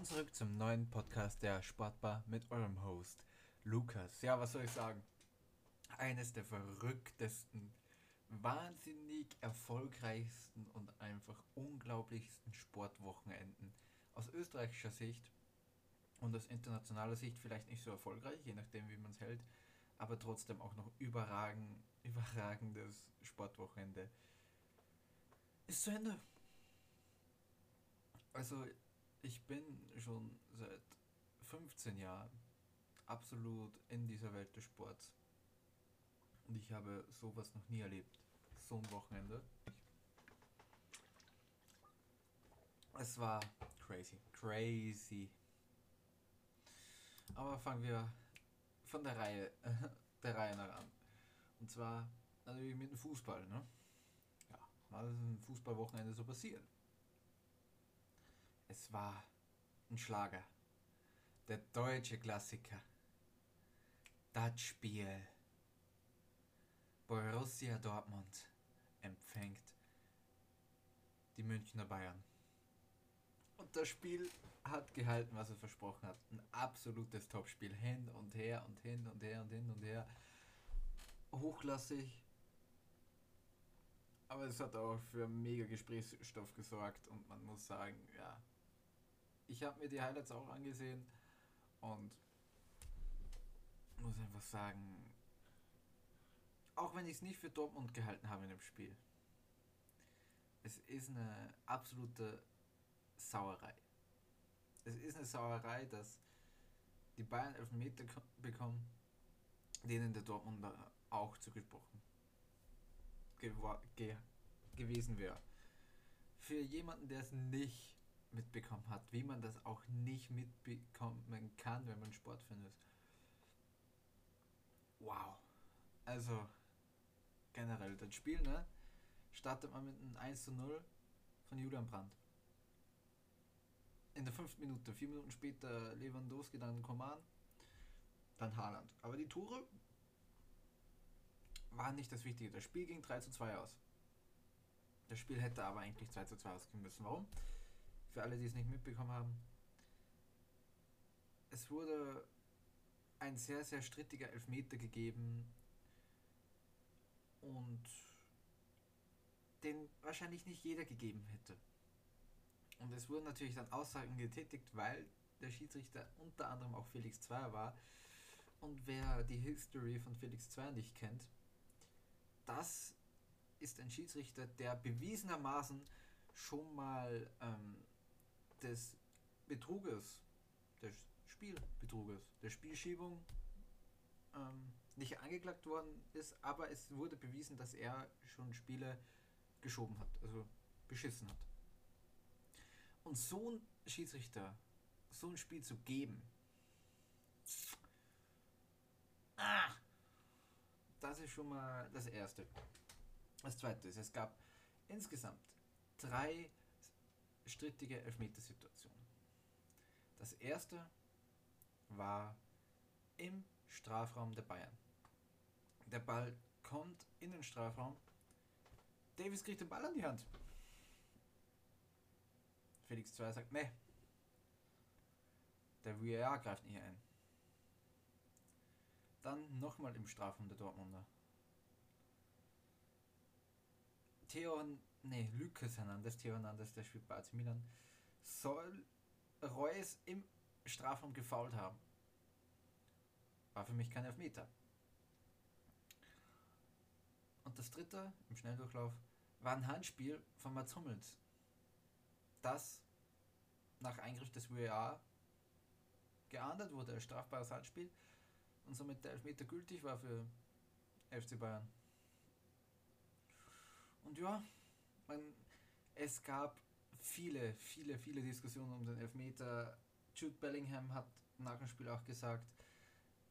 Willkommen zurück zum neuen Podcast der Sportbar mit eurem Host Lukas. Ja, was soll ich sagen? Eines der verrücktesten, wahnsinnig erfolgreichsten und einfach unglaublichsten Sportwochenenden aus österreichischer Sicht und aus internationaler Sicht vielleicht nicht so erfolgreich, je nachdem wie man es hält, aber trotzdem auch noch überragend, überragendes Sportwochenende ist zu Ende. Also ich bin schon seit 15 Jahren absolut in dieser Welt des Sports. Und ich habe sowas noch nie erlebt. So ein Wochenende. Es war crazy. Crazy. Aber fangen wir von der Reihe, der Reihe nach an. Und zwar natürlich mit dem Fußball, ne? Ja, was ist ein Fußballwochenende so passiert? Es war ein Schlager. Der deutsche Klassiker. Das Spiel. Borussia Dortmund empfängt die Münchner Bayern. Und das Spiel hat gehalten, was es versprochen hat. Ein absolutes Topspiel. Hin und her und hin und her und hin und her. Hochklassig. Aber es hat auch für mega Gesprächsstoff gesorgt und man muss sagen, ja, ich habe mir die Highlights auch angesehen und muss einfach sagen, auch wenn ich es nicht für Dortmund gehalten habe in dem Spiel, es ist eine absolute Sauerei. Es ist eine Sauerei, dass die Bayern Elfmeter bekommen, denen der Dortmunder auch zugesprochen ge gewesen wäre. Für jemanden, der es nicht mitbekommen hat, wie man das auch nicht mitbekommen kann, wenn man Sportfan ist. Wow. Also, generell, das Spiel, ne? Startet man mit einem 1 zu 0 von Julian Brandt. In der fünften Minute, vier Minuten später Lewandowski, dann Koman, dann Haaland. Aber die Tore waren nicht das Wichtige. Das Spiel ging 3 zu 2 aus. Das Spiel hätte aber eigentlich 2 zu 2 ausgehen müssen. Warum? Für alle, die es nicht mitbekommen haben. Es wurde ein sehr, sehr strittiger Elfmeter gegeben und den wahrscheinlich nicht jeder gegeben hätte. Und es wurden natürlich dann Aussagen getätigt, weil der Schiedsrichter unter anderem auch Felix Zweier war. Und wer die History von Felix Zweier nicht kennt, das ist ein Schiedsrichter, der bewiesenermaßen schon mal ähm, des Betruges, des Spielbetruges, der Spielschiebung ähm, nicht angeklagt worden ist, aber es wurde bewiesen, dass er schon Spiele geschoben hat, also beschissen hat. Und so ein Schiedsrichter, so ein Spiel zu geben, ah, das ist schon mal das Erste. Das Zweite ist, es gab insgesamt drei strittige Elfmetersituationen. Das erste war im Strafraum der Bayern. Der Ball kommt in den Strafraum. Davis kriegt den Ball an die Hand. Felix 2 sagt, ne. Der VAR greift nicht ein. Dann nochmal im Strafraum der Dortmunder. Theo, ne, Lucas Hernandez, Theo Hernandez, der spielt bei AC Milan, soll Reus im Strafraum gefault haben. War für mich kein Elfmeter. Und das dritte, im Schnelldurchlauf, war ein Handspiel von Mats Hummels. Das nach Eingriff des VAR geahndet wurde als strafbares Handspiel und somit der Elfmeter gültig war für FC Bayern. Und ja, man, es gab viele, viele, viele Diskussionen um den Elfmeter. Jude Bellingham hat nach dem Spiel auch gesagt,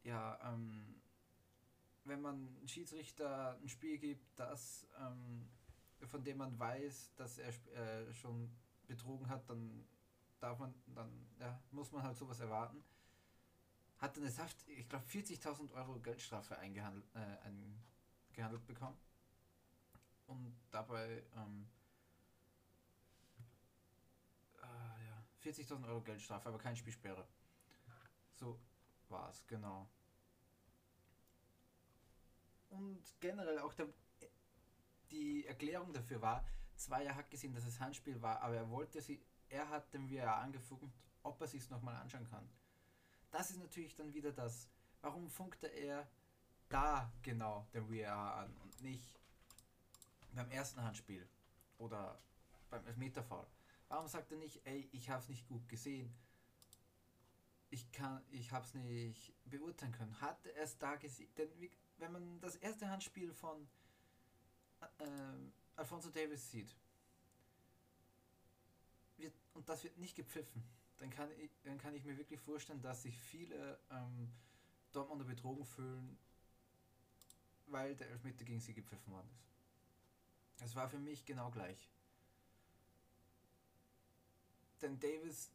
ja, ähm, wenn man einen Schiedsrichter ein Spiel gibt, das, ähm, von dem man weiß, dass er äh, schon betrogen hat, dann darf man, dann ja, muss man halt sowas erwarten. Hat dann eine Saft, ich glaube 40.000 Euro Geldstrafe eingehandelt, äh, eingehandelt bekommen und dabei ähm, äh, ja, 40.000 Euro Geldstrafe, aber keine Spielsperre. So war es, genau. Und generell auch der, die Erklärung dafür war, Zweier hat gesehen, dass es Handspiel war, aber er wollte sie, er hat dem VR angefunkt, ob er sich nochmal anschauen kann. Das ist natürlich dann wieder das, warum funkte er da genau den VR an und nicht beim ersten Handspiel oder beim Elfmeterfall. Warum sagt er nicht, ey, ich habe es nicht gut gesehen? Ich kann, ich habe es nicht beurteilen können. Hat er es da gesehen? Denn wenn man das erste Handspiel von äh, Alfonso Davis sieht, wird, und das wird nicht gepfiffen, dann kann ich, dann kann ich mir wirklich vorstellen, dass sich viele ähm, Dortmunder betrogen fühlen, weil der Elfmeter gegen sie gepfiffen worden ist. Es war für mich genau gleich. Denn Davis,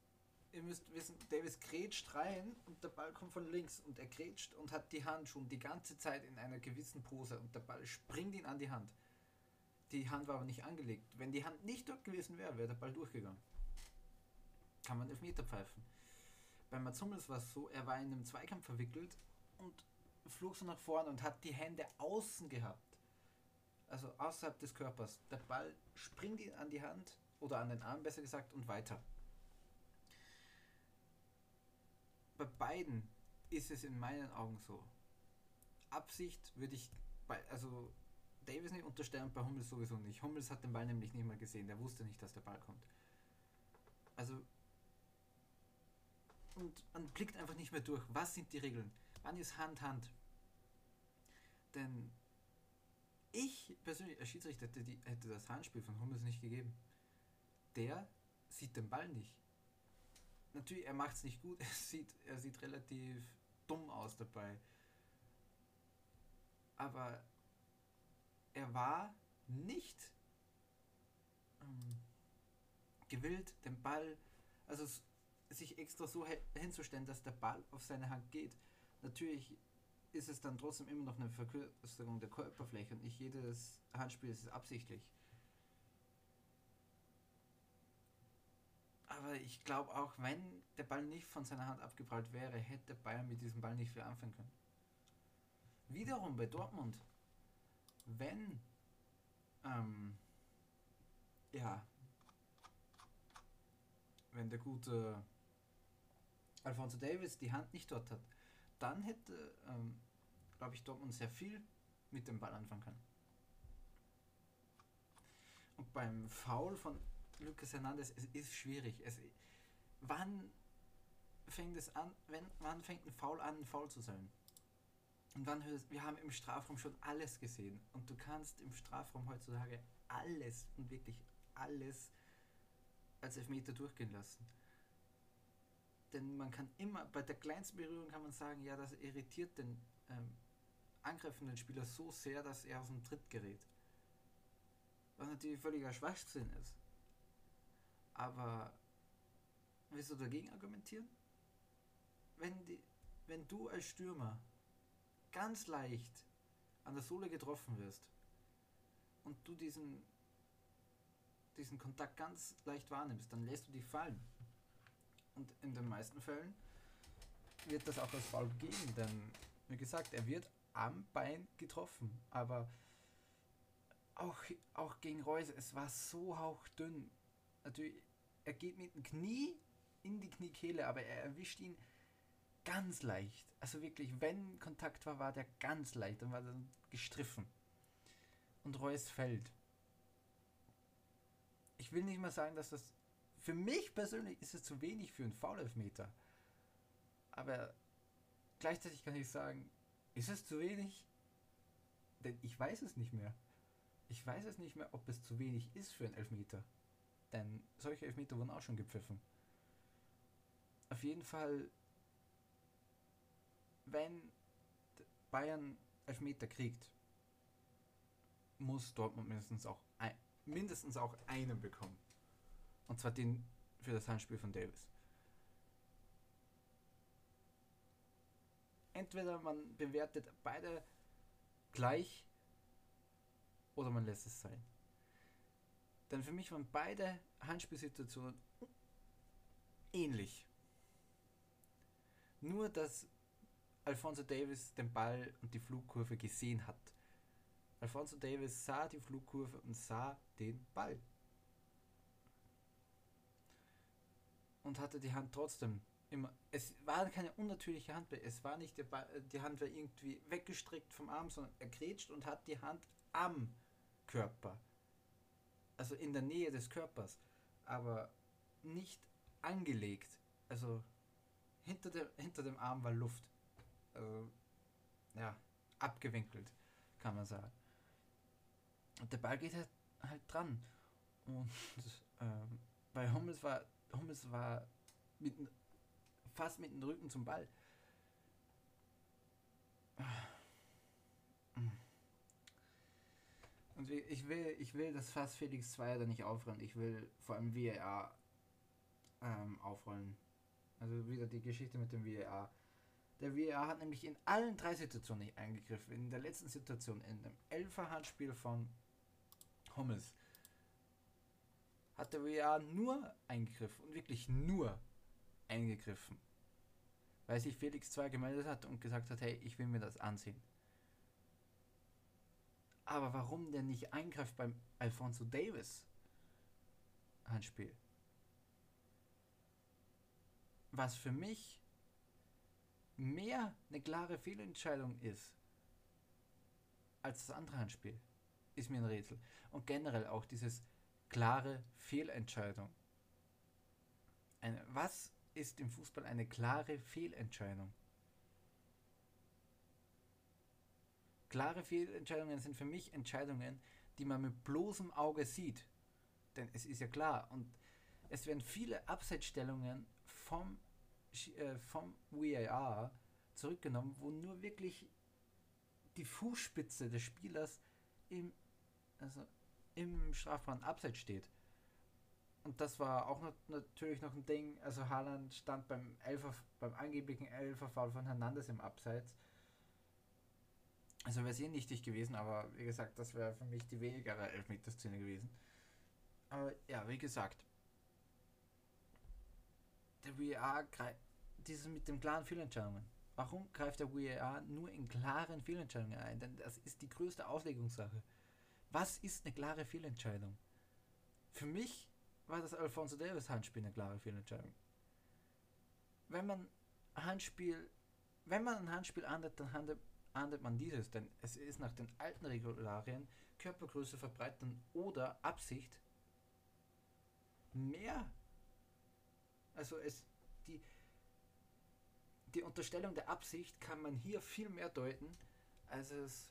ihr müsst wissen, Davis grätscht rein und der Ball kommt von links und er grätscht und hat die Hand schon die ganze Zeit in einer gewissen Pose und der Ball springt ihn an die Hand. Die Hand war aber nicht angelegt. Wenn die Hand nicht dort gewesen wäre, wäre der Ball durchgegangen. Kann man Elfmeter pfeifen. Bei Mats Hummels war es so, er war in einem Zweikampf verwickelt und flog so nach vorne und hat die Hände außen gehabt. Also außerhalb des Körpers. Der Ball springt ihn an die Hand oder an den Arm besser gesagt und weiter. Bei beiden ist es in meinen Augen so. Absicht würde ich bei, also Davis nicht unterstellen, bei Hummels sowieso nicht. Hummels hat den Ball nämlich nicht mal gesehen, der wusste nicht, dass der Ball kommt. Also und man blickt einfach nicht mehr durch. Was sind die Regeln? Wann ist Hand Hand? Denn ich persönlich als Schiedsrichter hätte, die, hätte das Handspiel von Hummels nicht gegeben. Der sieht den Ball nicht. Natürlich, er macht es nicht gut. Er sieht, er sieht relativ dumm aus dabei. Aber er war nicht ähm, gewillt, den Ball, also sich extra so hinzustellen, dass der Ball auf seine Hand geht. Natürlich ist es dann trotzdem immer noch eine Verkürzung der Körperfläche und nicht jedes Handspiel ist absichtlich. Aber ich glaube auch, wenn der Ball nicht von seiner Hand abgeprallt wäre, hätte Bayern mit diesem Ball nicht viel anfangen können. Wiederum bei Dortmund, wenn ähm, ja, wenn der gute Alfonso Davis die Hand nicht dort hat, dann hätte, ähm, glaube ich, Dortmund sehr viel mit dem Ball anfangen können. Und beim Foul von Lucas Hernandez, es ist schwierig. Es, wann fängt es an, wenn, wann fängt ein Foul an, ein Foul zu sein? Und wann hörst, wir haben im Strafraum schon alles gesehen. Und du kannst im Strafraum heutzutage alles und wirklich alles als Elfmeter durchgehen lassen. Denn man kann immer, bei der kleinsten Berührung kann man sagen, ja, das irritiert den ähm, angreifenden Spieler so sehr, dass er aus dem Tritt gerät. Was natürlich völliger Schwachsinn ist. Aber willst du dagegen argumentieren? Wenn, die, wenn du als Stürmer ganz leicht an der Sohle getroffen wirst und du diesen, diesen Kontakt ganz leicht wahrnimmst, dann lässt du dich fallen. Und in den meisten Fällen wird das auch als Foul geben, denn wie gesagt, er wird am Bein getroffen. Aber auch, auch gegen Reus, es war so hauchdünn. Natürlich, er geht mit dem Knie in die Kniekehle, aber er erwischt ihn ganz leicht. Also wirklich, wenn Kontakt war, war der ganz leicht und war dann gestriffen. Und Reus fällt. Ich will nicht mal sagen, dass das für mich persönlich ist es zu wenig für einen Foul-Elfmeter. Aber gleichzeitig kann ich sagen, ist es zu wenig? Denn ich weiß es nicht mehr. Ich weiß es nicht mehr, ob es zu wenig ist für einen Elfmeter. Denn solche Elfmeter wurden auch schon gepfiffen. Auf jeden Fall, wenn Bayern Elfmeter kriegt, muss Dortmund mindestens auch, ein, mindestens auch einen bekommen. Und zwar den für das Handspiel von Davis. Entweder man bewertet beide gleich oder man lässt es sein. Denn für mich waren beide Handspielsituationen ähnlich. Nur, dass Alfonso Davis den Ball und die Flugkurve gesehen hat. Alfonso Davis sah die Flugkurve und sah den Ball. Und hatte die Hand trotzdem immer. Es war keine unnatürliche Hand, es war nicht Ball, die Hand war irgendwie weggestreckt vom Arm, sondern er grätscht und hat die Hand am Körper. Also in der Nähe des Körpers, aber nicht angelegt. Also hinter, der, hinter dem Arm war Luft. Also, ja, abgewinkelt, kann man sagen. Und der Ball geht halt, halt dran. Und ähm, bei Hummels war, Hummels war mit, fast mit dem Rücken zum Ball. Und ich will, ich will das fast Felix 2 da nicht aufräumen. Ich will vor allem VAR ähm, aufrollen. Also wieder die Geschichte mit dem VAR. Der VAR hat nämlich in allen drei Situationen nicht eingegriffen. In der letzten Situation, in dem Elfer Handspiel von Hummels, hat der VAR nur eingegriffen und wirklich nur eingegriffen. Weil sich Felix 2 gemeldet hat und gesagt hat, hey, ich will mir das ansehen. Aber warum denn nicht eingreift beim Alfonso Davis Handspiel? Was für mich mehr eine klare Fehlentscheidung ist als das andere Handspiel, ist mir ein Rätsel. Und generell auch dieses klare Fehlentscheidung. Eine, was ist im Fußball eine klare Fehlentscheidung? Klare Fehlentscheidungen sind für mich Entscheidungen, die man mit bloßem Auge sieht. Denn es ist ja klar und es werden viele Abseitsstellungen vom, äh, vom VAR zurückgenommen, wo nur wirklich die Fußspitze des Spielers im, also im strafbaren Abseits steht. Und das war auch noch, natürlich noch ein Ding. Also Haaland stand beim, Elfer, beim angeblichen Elferfall von Hernandez im Abseits. Also wäre es eh nichtig gewesen, aber wie gesagt, das wäre für mich die wenigere Elfmeterszene gewesen. Aber ja, wie gesagt, der VAR greift dieses mit den klaren Fehlentscheidungen. Warum greift der VAR nur in klaren Fehlentscheidungen ein? Denn das ist die größte Auslegungssache. Was ist eine klare Fehlentscheidung? Für mich war das Alfonso Davis Handspiel eine klare Fehlentscheidung. Wenn man Handspiel, wenn man ein Handspiel ahndet, dann handelt ahndet man dieses, denn es ist nach den alten Regularien Körpergröße verbreitern oder Absicht mehr. Also es die die Unterstellung der Absicht kann man hier viel mehr deuten, als es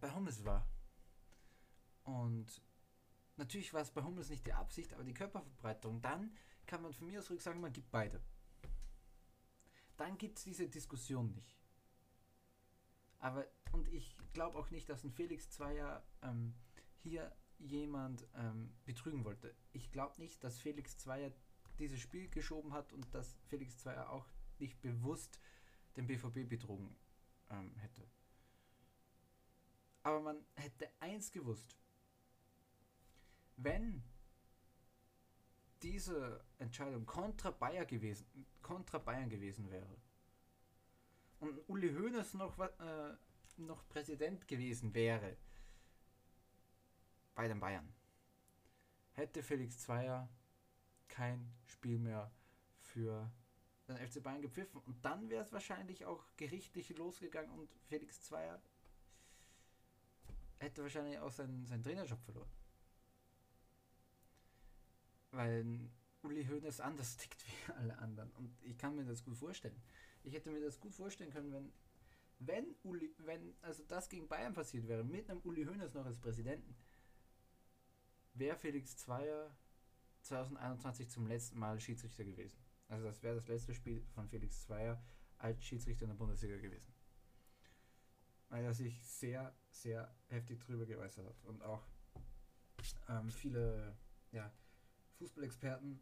bei Hummels war. Und natürlich war es bei Hummels nicht die Absicht, aber die Körperverbreiterung. Dann kann man von mir aus ruhig sagen, man gibt beide. Dann gibt es diese Diskussion nicht. Aber, und ich glaube auch nicht, dass ein Felix Zweier ähm, hier jemand ähm, betrügen wollte. Ich glaube nicht, dass Felix Zweier dieses Spiel geschoben hat und dass Felix Zweier auch nicht bewusst den BVB betrogen ähm, hätte. Aber man hätte eins gewusst. Wenn diese Entscheidung kontra Bayern gewesen, kontra Bayern gewesen wäre, und Uli Hoeneß noch, äh, noch Präsident gewesen wäre bei den Bayern, hätte Felix Zweier kein Spiel mehr für den FC Bayern gepfiffen. Und dann wäre es wahrscheinlich auch gerichtlich losgegangen und Felix Zweier hätte wahrscheinlich auch seinen, seinen Trainerjob verloren. Weil Uli Hoeneß anders tickt wie alle anderen. Und ich kann mir das gut vorstellen. Ich hätte mir das gut vorstellen können, wenn, wenn Uli, wenn also das gegen Bayern passiert wäre, mit einem Uli Hoeneß noch als Präsidenten, wäre Felix Zweier 2021 zum letzten Mal Schiedsrichter gewesen. Also das wäre das letzte Spiel von Felix Zweier als Schiedsrichter in der Bundesliga gewesen. Weil er sich sehr, sehr heftig drüber geäußert hat. Und auch ähm, viele ja, Fußballexperten,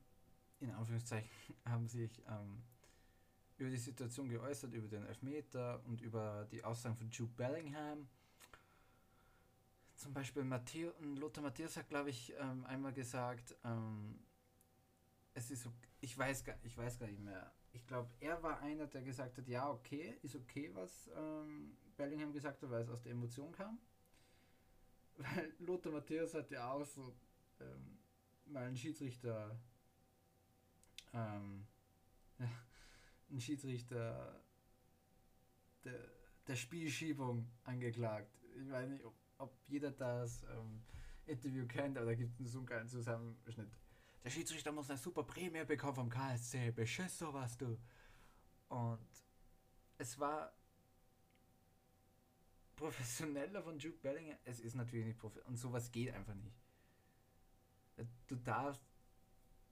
in Anführungszeichen, haben sich ähm, über die Situation geäußert, über den Elfmeter und über die Aussagen von Jude Bellingham. Zum Beispiel Matthäus, Lothar Matthäus hat, glaube ich, ähm, einmal gesagt, ähm, es ist, ich weiß gar, ich weiß gar nicht mehr. Ich glaube, er war einer, der gesagt hat, ja, okay, ist okay, was ähm, Bellingham gesagt hat, weil es aus der Emotion kam. Weil Lothar Matthäus hat ja auch so ähm, mal einen Schiedsrichter, ähm, ja, einen Schiedsrichter der, der Spielschiebung angeklagt. Ich weiß nicht, ob, ob jeder das ähm, Interview kennt, aber da gibt es so einen geilen Zusammenschnitt. Der Schiedsrichter muss eine super Prämie bekommen vom KSC. Beschiss sowas, du. Und es war professioneller von Jude Bellingham. Es ist natürlich nicht professionell. Und sowas geht einfach nicht. Du darfst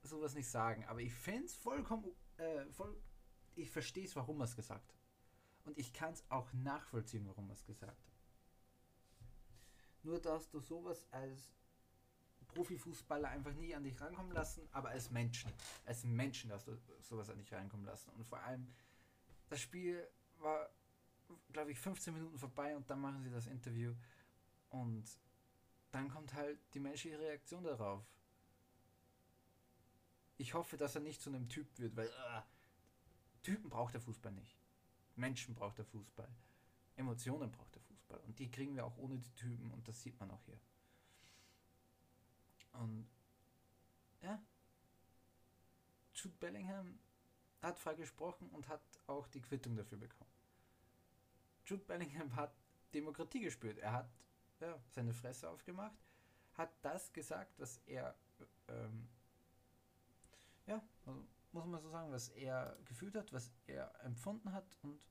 sowas nicht sagen. Aber ich fände es vollkommen. Äh, voll, ich verstehe es, warum er es gesagt hat. Und ich kann es auch nachvollziehen, warum er es gesagt hat. Nur dass du sowas als Profifußballer einfach nie an dich rankommen lassen, aber als Menschen, als Menschen darfst du sowas an dich reinkommen lassen. Und vor allem, das Spiel war, glaube ich, 15 Minuten vorbei und dann machen sie das Interview und dann kommt halt die menschliche Reaktion darauf. Ich hoffe, dass er nicht zu einem Typ wird, weil äh, Typen braucht der Fußball nicht. Menschen braucht der Fußball. Emotionen braucht der Fußball. Und die kriegen wir auch ohne die Typen und das sieht man auch hier. Und ja, Jude Bellingham hat frei gesprochen und hat auch die Quittung dafür bekommen. Jude Bellingham hat Demokratie gespürt. Er hat ja, seine Fresse aufgemacht, hat das gesagt, was er, ähm, ja, also muss man so sagen, was er gefühlt hat, was er empfunden hat und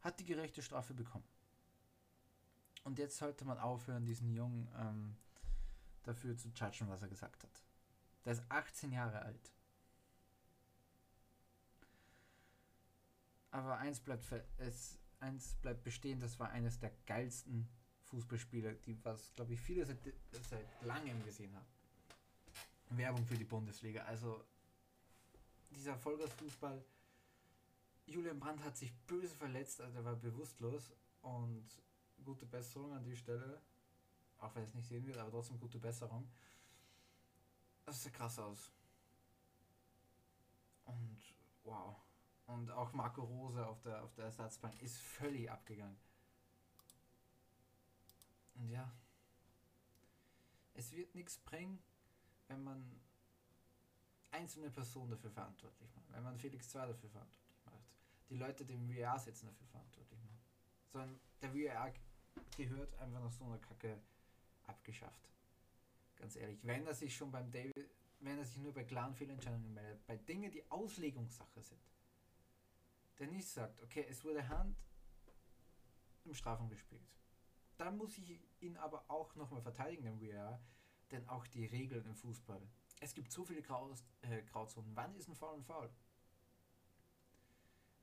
hat die gerechte Strafe bekommen. Und jetzt sollte man aufhören, diesen Jungen ähm, dafür zu judgen, was er gesagt hat. Der ist 18 Jahre alt. Aber eins bleibt, es, eins bleibt bestehen, das war eines der geilsten Fußballspieler, die was, glaube ich, viele seit, seit langem gesehen haben. Werbung für die Bundesliga. Also dieser Vollgasfußball. Julian Brandt hat sich böse verletzt, also er war bewusstlos und gute Besserung an die Stelle. Auch wenn es nicht sehen wird, aber trotzdem gute Besserung. Das sieht krass aus. Und wow. Und auch Marco Rose auf der, auf der Ersatzbank ist völlig abgegangen. Und ja. Es wird nichts bringen, wenn man einzelne Personen dafür verantwortlich macht. Wenn man Felix 2 dafür verantwortlich macht. Die Leute, die im VR sitzen, dafür verantwortlich macht. Sondern der VR gehört einfach nach so einer Kacke abgeschafft. Ganz ehrlich, wenn er sich schon beim David, wenn er sich nur bei klaren Fehlentscheidungen meldet, bei Dingen, die Auslegungssache sind, der nicht sagt, okay, es wurde Hand im Strafraum gespielt. Dann muss ich ihn aber auch nochmal verteidigen, den VR, denn auch die Regeln im Fußball. Es gibt so viele Graus, äh, Grauzonen. Wann ist ein Foul ein Foul?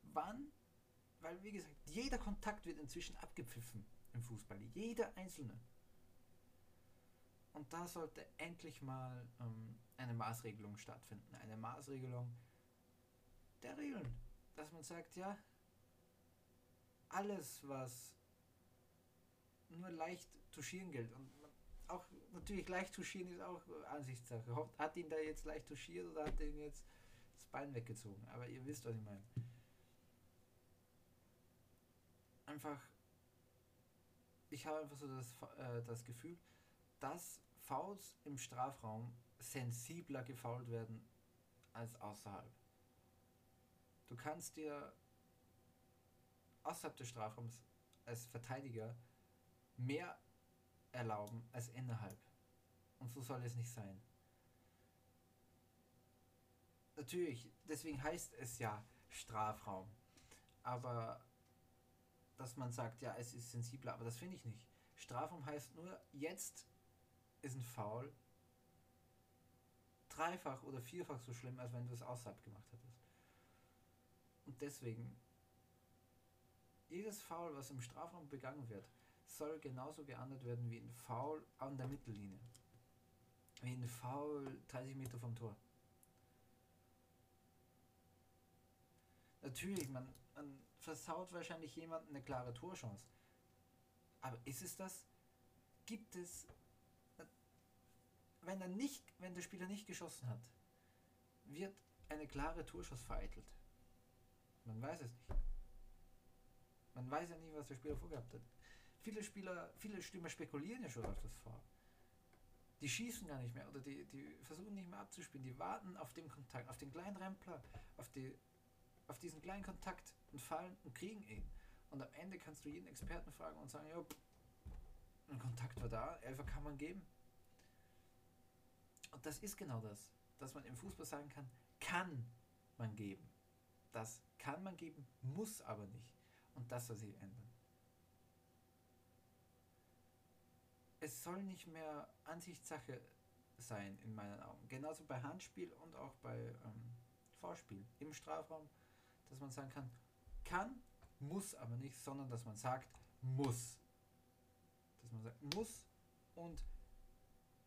Wann? Weil, wie gesagt, jeder Kontakt wird inzwischen abgepfiffen im Fußball. Jeder einzelne. Und da sollte endlich mal ähm, eine Maßregelung stattfinden. Eine Maßregelung der Regeln. Dass man sagt, ja, alles, was nur leicht touchieren gilt. Und auch natürlich leicht touchieren ist auch Ansichtssache. Hat ihn da jetzt leicht touchiert oder hat er ihn jetzt das Bein weggezogen? Aber ihr wisst, was ich meine. Einfach, ich habe einfach so das, äh, das Gefühl, dass Fouls im Strafraum sensibler gefault werden als außerhalb. Du kannst dir außerhalb des Strafraums als Verteidiger mehr erlauben als innerhalb. Und so soll es nicht sein. Natürlich, deswegen heißt es ja Strafraum. Aber dass man sagt, ja, es ist sensibler, aber das finde ich nicht. Strafraum heißt nur, jetzt ist ein Foul dreifach oder vierfach so schlimm, als wenn du es außerhalb gemacht hättest. Und deswegen, jedes Foul, was im Strafraum begangen wird, soll genauso geahndet werden wie ein Foul an der Mittellinie. Wie ein Foul 30 Meter vom Tor. Natürlich, man, man versaut wahrscheinlich jemanden eine klare Torchance. Aber ist es das? Gibt es, wenn er nicht, wenn der Spieler nicht geschossen hat, wird eine klare Torschuss vereitelt. Man weiß es nicht. Man weiß ja nicht, was der Spieler vorgehabt hat. Viele Spieler, viele Stürmer spekulieren ja schon auf das Vor. Die schießen gar nicht mehr oder die, die versuchen nicht mehr abzuspielen. Die warten auf den Kontakt, auf den kleinen Rempler, auf, die, auf diesen kleinen Kontakt und fallen und kriegen ihn. Und am Ende kannst du jeden Experten fragen und sagen, ja, ein Kontakt war da, Elfer kann man geben. Und das ist genau das, dass man im Fußball sagen kann, kann man geben. Das kann man geben, muss aber nicht. Und das soll sich ändern. Es soll nicht mehr Ansichtssache sein, in meinen Augen. Genauso bei Handspiel und auch bei ähm, Vorspiel im Strafraum, dass man sagen kann, kann, muss aber nicht, sondern dass man sagt, muss. Dass man sagt, muss und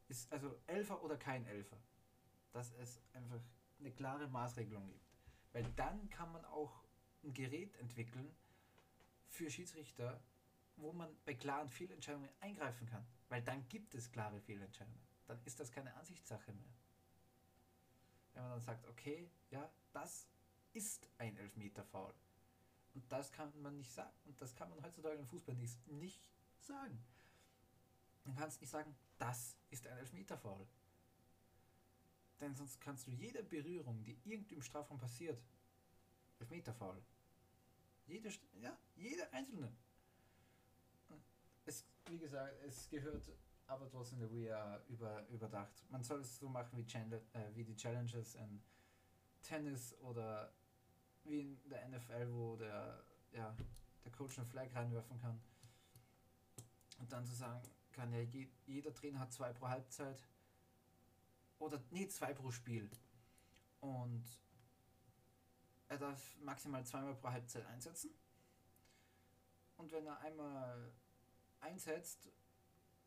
ist also Elfer oder kein Elfer. Dass es einfach eine klare Maßregelung gibt. Weil dann kann man auch ein Gerät entwickeln für Schiedsrichter, wo man bei klaren Fehlentscheidungen eingreifen kann. Weil dann gibt es klare Fehlentscheidungen. Dann ist das keine Ansichtssache mehr. Wenn man dann sagt, okay, ja, das ist ein Elfmeter-Foul. Und das kann man nicht sagen. Und das kann man heutzutage im Fußball nicht, nicht sagen. Man kann es nicht sagen, das ist ein Elfmeter-Foul. Denn sonst kannst du jede Berührung, die irgendwie im Strafraum passiert, Elfmeter-Foul. Jede, ja, jede einzelne. Es, wie gesagt, es gehört aber trotzdem der VR über, überdacht. Man soll es so machen wie, Channel, äh, wie die Challenges in Tennis oder wie in der NFL, wo der, ja, der Coach eine Flag reinwerfen kann. Und dann zu sagen kann, ja, je, jeder Trainer hat zwei pro Halbzeit. Oder, nee, zwei pro Spiel. Und er darf maximal zweimal pro Halbzeit einsetzen. Und wenn er einmal einsetzt,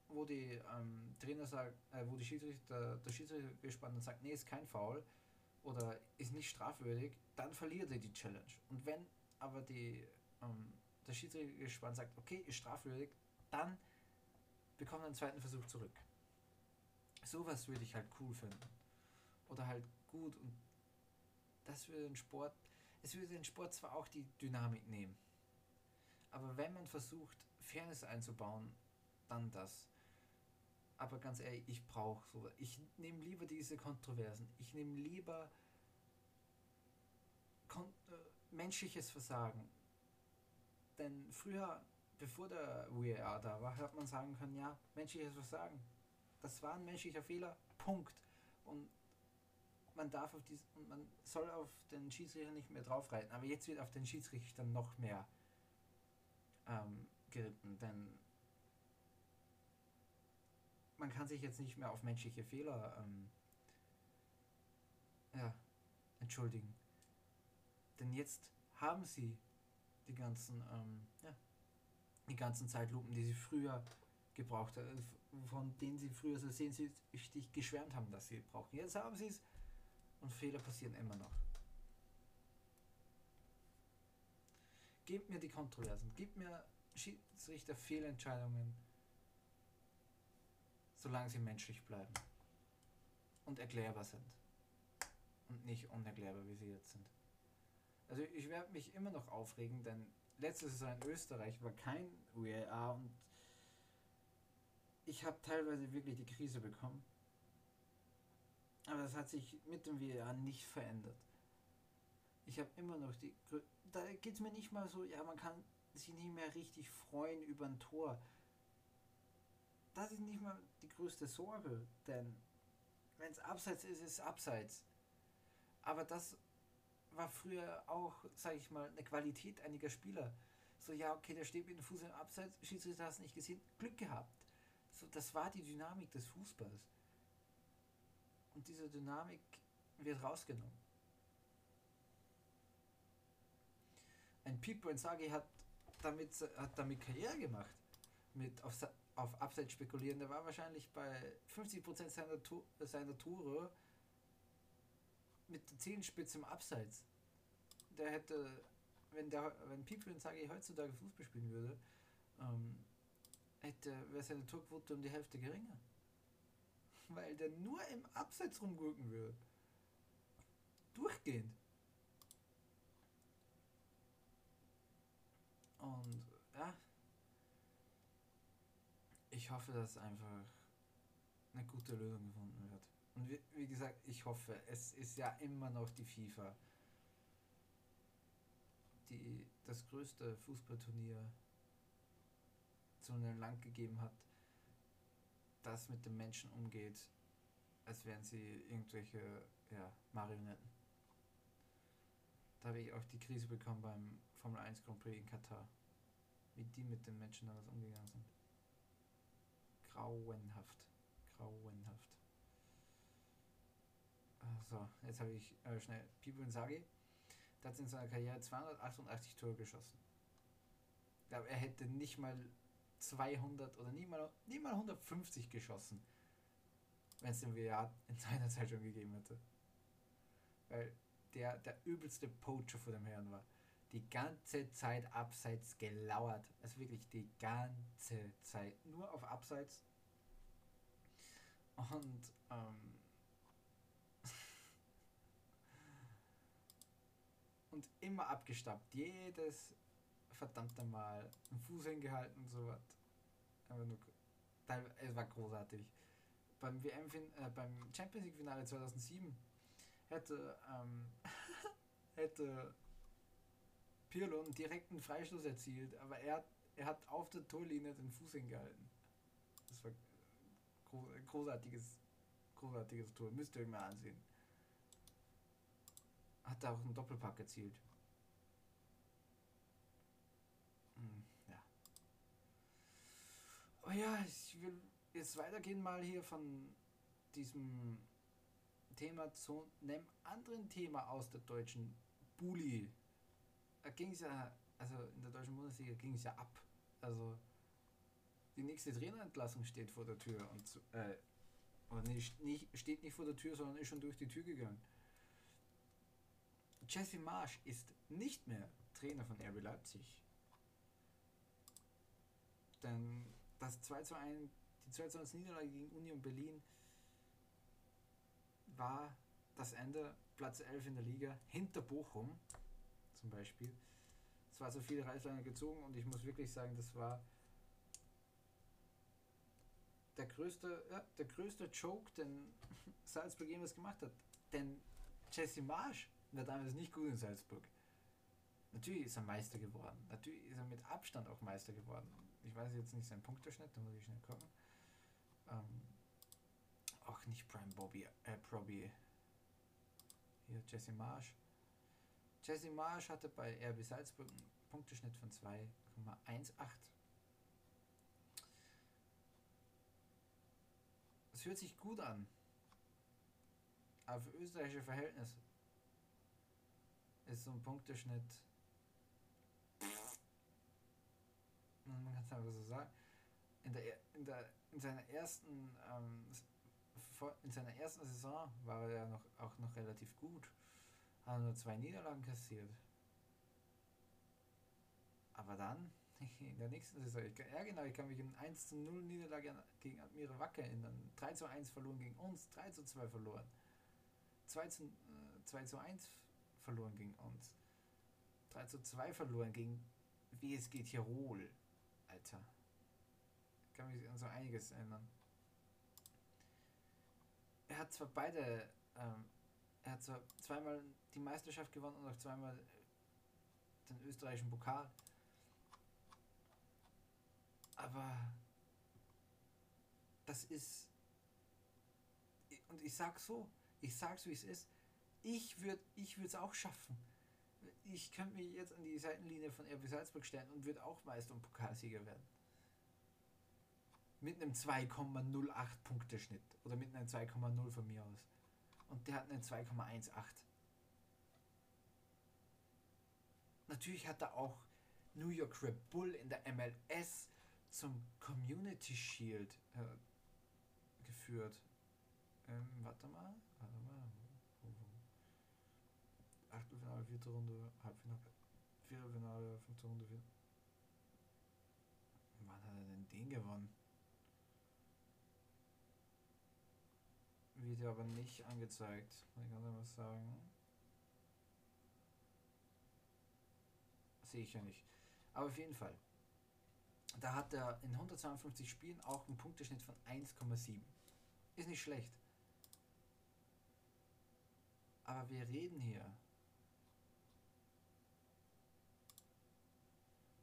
wo die ähm, Trainer sagt, äh, wo die Schiedsrichter, der Schiedsrichter gespannt und sagt, nee, ist kein Foul oder ist nicht strafwürdig, dann verliert er die Challenge. Und wenn aber die, ähm, der Schiedsrichter gespannt sagt, okay, ist strafwürdig, dann bekommt er einen zweiten Versuch zurück. Sowas würde ich halt cool finden. Oder halt gut und das würde den Sport, es würde den Sport zwar auch die Dynamik nehmen, aber wenn man versucht, Fairness einzubauen, dann das. Aber ganz ehrlich, ich brauche so. Ich nehme lieber diese Kontroversen. Ich nehme lieber kon äh, menschliches Versagen. Denn früher, bevor der VAR da war, hat man sagen können, ja, menschliches Versagen. Das war ein menschlicher Fehler. Punkt. Und man darf auf dies, und man soll auf den Schiedsrichter nicht mehr draufreiten. Aber jetzt wird auf den Schiedsrichter noch mehr ähm, geritten, denn man kann sich jetzt nicht mehr auf menschliche Fehler ähm, ja, entschuldigen. Denn jetzt haben sie die ganzen, ähm, ja, die ganzen Zeitlupen, die sie früher gebraucht haben, von denen sie früher so sehnsüchtig geschwärmt haben, dass sie brauchen. Jetzt haben sie es und Fehler passieren immer noch. Gebt mir die Kontroversen, gebt mir Schiedsrichter Fehlentscheidungen, solange sie menschlich bleiben und erklärbar sind und nicht unerklärbar, wie sie jetzt sind. Also ich werde mich immer noch aufregen, denn letztes Jahr in Österreich war kein UEA und ich habe teilweise wirklich die Krise bekommen. Aber das hat sich mit dem WEA nicht verändert. Ich habe immer noch die. Da geht es mir nicht mal so, ja, man kann sich nicht mehr richtig freuen über ein Tor. Das ist nicht mal die größte Sorge, denn wenn es abseits ist, ist es abseits. Aber das war früher auch, sage ich mal, eine Qualität einiger Spieler. So, ja, okay, der steht mit dem Fuß im Abseits, Schiedsrichter hast nicht gesehen, Glück gehabt. So, das war die Dynamik des Fußballs. Und diese Dynamik wird rausgenommen. Ein Pipo Inzaghi hat damit, hat damit Karriere gemacht. Mit auf, auf Abseits spekulieren. Der war wahrscheinlich bei 50% seiner, seiner Tore mit der Zehenspitze im Abseits. Der hätte, wenn der, wenn Pipo Inzaghi heutzutage Fußball spielen würde, ähm, hätte, wäre seine Torquote um die Hälfte geringer. Weil der nur im Abseits rumgurken würde. Durchgehend. Und ja, ich hoffe, dass einfach eine gute Lösung gefunden wird. Und wie, wie gesagt, ich hoffe, es ist ja immer noch die FIFA, die das größte Fußballturnier zu einem Land gegeben hat, das mit den Menschen umgeht, als wären sie irgendwelche ja, Marionetten. Da habe ich auch die Krise bekommen beim Formel 1 Grand Prix in Katar. Wie die mit den Menschen damals umgegangen sind. Grauenhaft. Grauenhaft. So, jetzt habe ich äh, schnell Pipo Sagi. Der hat in seiner Karriere 288 Tore geschossen. Ich glaube, er hätte nicht mal 200 oder nie mal, nie mal 150 geschossen, wenn es den VR in seiner Zeit schon gegeben hätte. Weil der der übelste Poacher vor dem Herrn war. Die ganze Zeit abseits gelauert. Also wirklich die ganze Zeit. Nur auf abseits. Und ähm, und immer abgestappt. Jedes verdammte Mal einen Fuß hingehalten und so was. Es war großartig. Beim WM äh, beim Champions League Finale 2007 hätte ähm, hätte Pirlo einen direkten Freistoß erzielt, aber er, er hat auf der Torlinie den Fuß hingehalten. Das war ein großartiges, großartiges Tor. Müsst ihr euch mal ansehen. Hat da auch einen Doppelpack erzielt. Hm, ja. Aber ja, ich will jetzt weitergehen mal hier von diesem Thema zu einem anderen Thema aus der deutschen Bully. Ging es ja, also in der deutschen Bundesliga ging es ja ab. Also die nächste Trainerentlassung steht vor der Tür und äh, oder nicht, nicht, steht nicht vor der Tür, sondern ist schon durch die Tür gegangen. Jesse Marsch ist nicht mehr Trainer von RB Leipzig. Denn das 2 zu 1, die 2 zu 1 Niederlage gegen Union Berlin war das Ende, Platz 11 in der Liga, hinter Bochum zum Beispiel. Es war so viele Reißleine gezogen und ich muss wirklich sagen, das war der größte, ja, der größte Joke, den Salzburg jemals gemacht hat. Denn Jesse Marsch war damals nicht gut in Salzburg. Natürlich ist er Meister geworden. Natürlich ist er mit Abstand auch Meister geworden. Ich weiß jetzt nicht seinen Punkteschnitt, da muss ich schnell gucken. Ähm, auch nicht Prime Bobby, äh, Proby. Hier Jesse Marsch. Jesse Marsch hatte bei RB Salzburg einen Punkteschnitt von 2,18. Es hört sich gut an. Aber für österreichische Verhältnisse ist so ein Punkteschnitt. Man kann es einfach so sagen. In, der, in, der, in seiner ersten ähm, in seiner ersten Saison war er ja noch, auch noch relativ gut. Hat nur zwei Niederlagen kassiert. Aber dann, in der nächsten Saison, ich, ja genau, ich kann mich in 1 zu 0 Niederlage gegen Admira Wacker erinnern. 3 zu 1 verloren gegen uns, 3 zu 2 verloren. 2 zu, äh, 2 zu 1 verloren gegen uns. 3 zu 2 verloren gegen WSG Tirol. Alter. Ich kann mich an so einiges erinnern er hat zwar beide, ähm, er hat zwar zweimal die Meisterschaft gewonnen und auch zweimal den österreichischen Pokal. Aber das ist, und ich sag so, ich sag's wie es ist, ich würde ich es auch schaffen. Ich könnte mich jetzt an die Seitenlinie von RB Salzburg stellen und würde auch Meister und Pokalsieger werden mit einem 2,08 Punkteschnitt oder mit einem 2,0 von mir aus. Und der hat einen 2,18. Natürlich hat er auch New York Red Bull in der MLS zum Community Shield äh, geführt. Ähm, warte mal, warte mal. Achtelfinale, vierte Runde, Halbfinale, Viertelfinale, fünfte Runde, vierte. Wann hat er denn den gewonnen? wird aber nicht angezeigt, muss ich ganz einfach sagen. Sehe ich ja nicht. Aber auf jeden Fall. Da hat er in 152 Spielen auch einen Punkteschnitt von 1,7. Ist nicht schlecht. Aber wir reden hier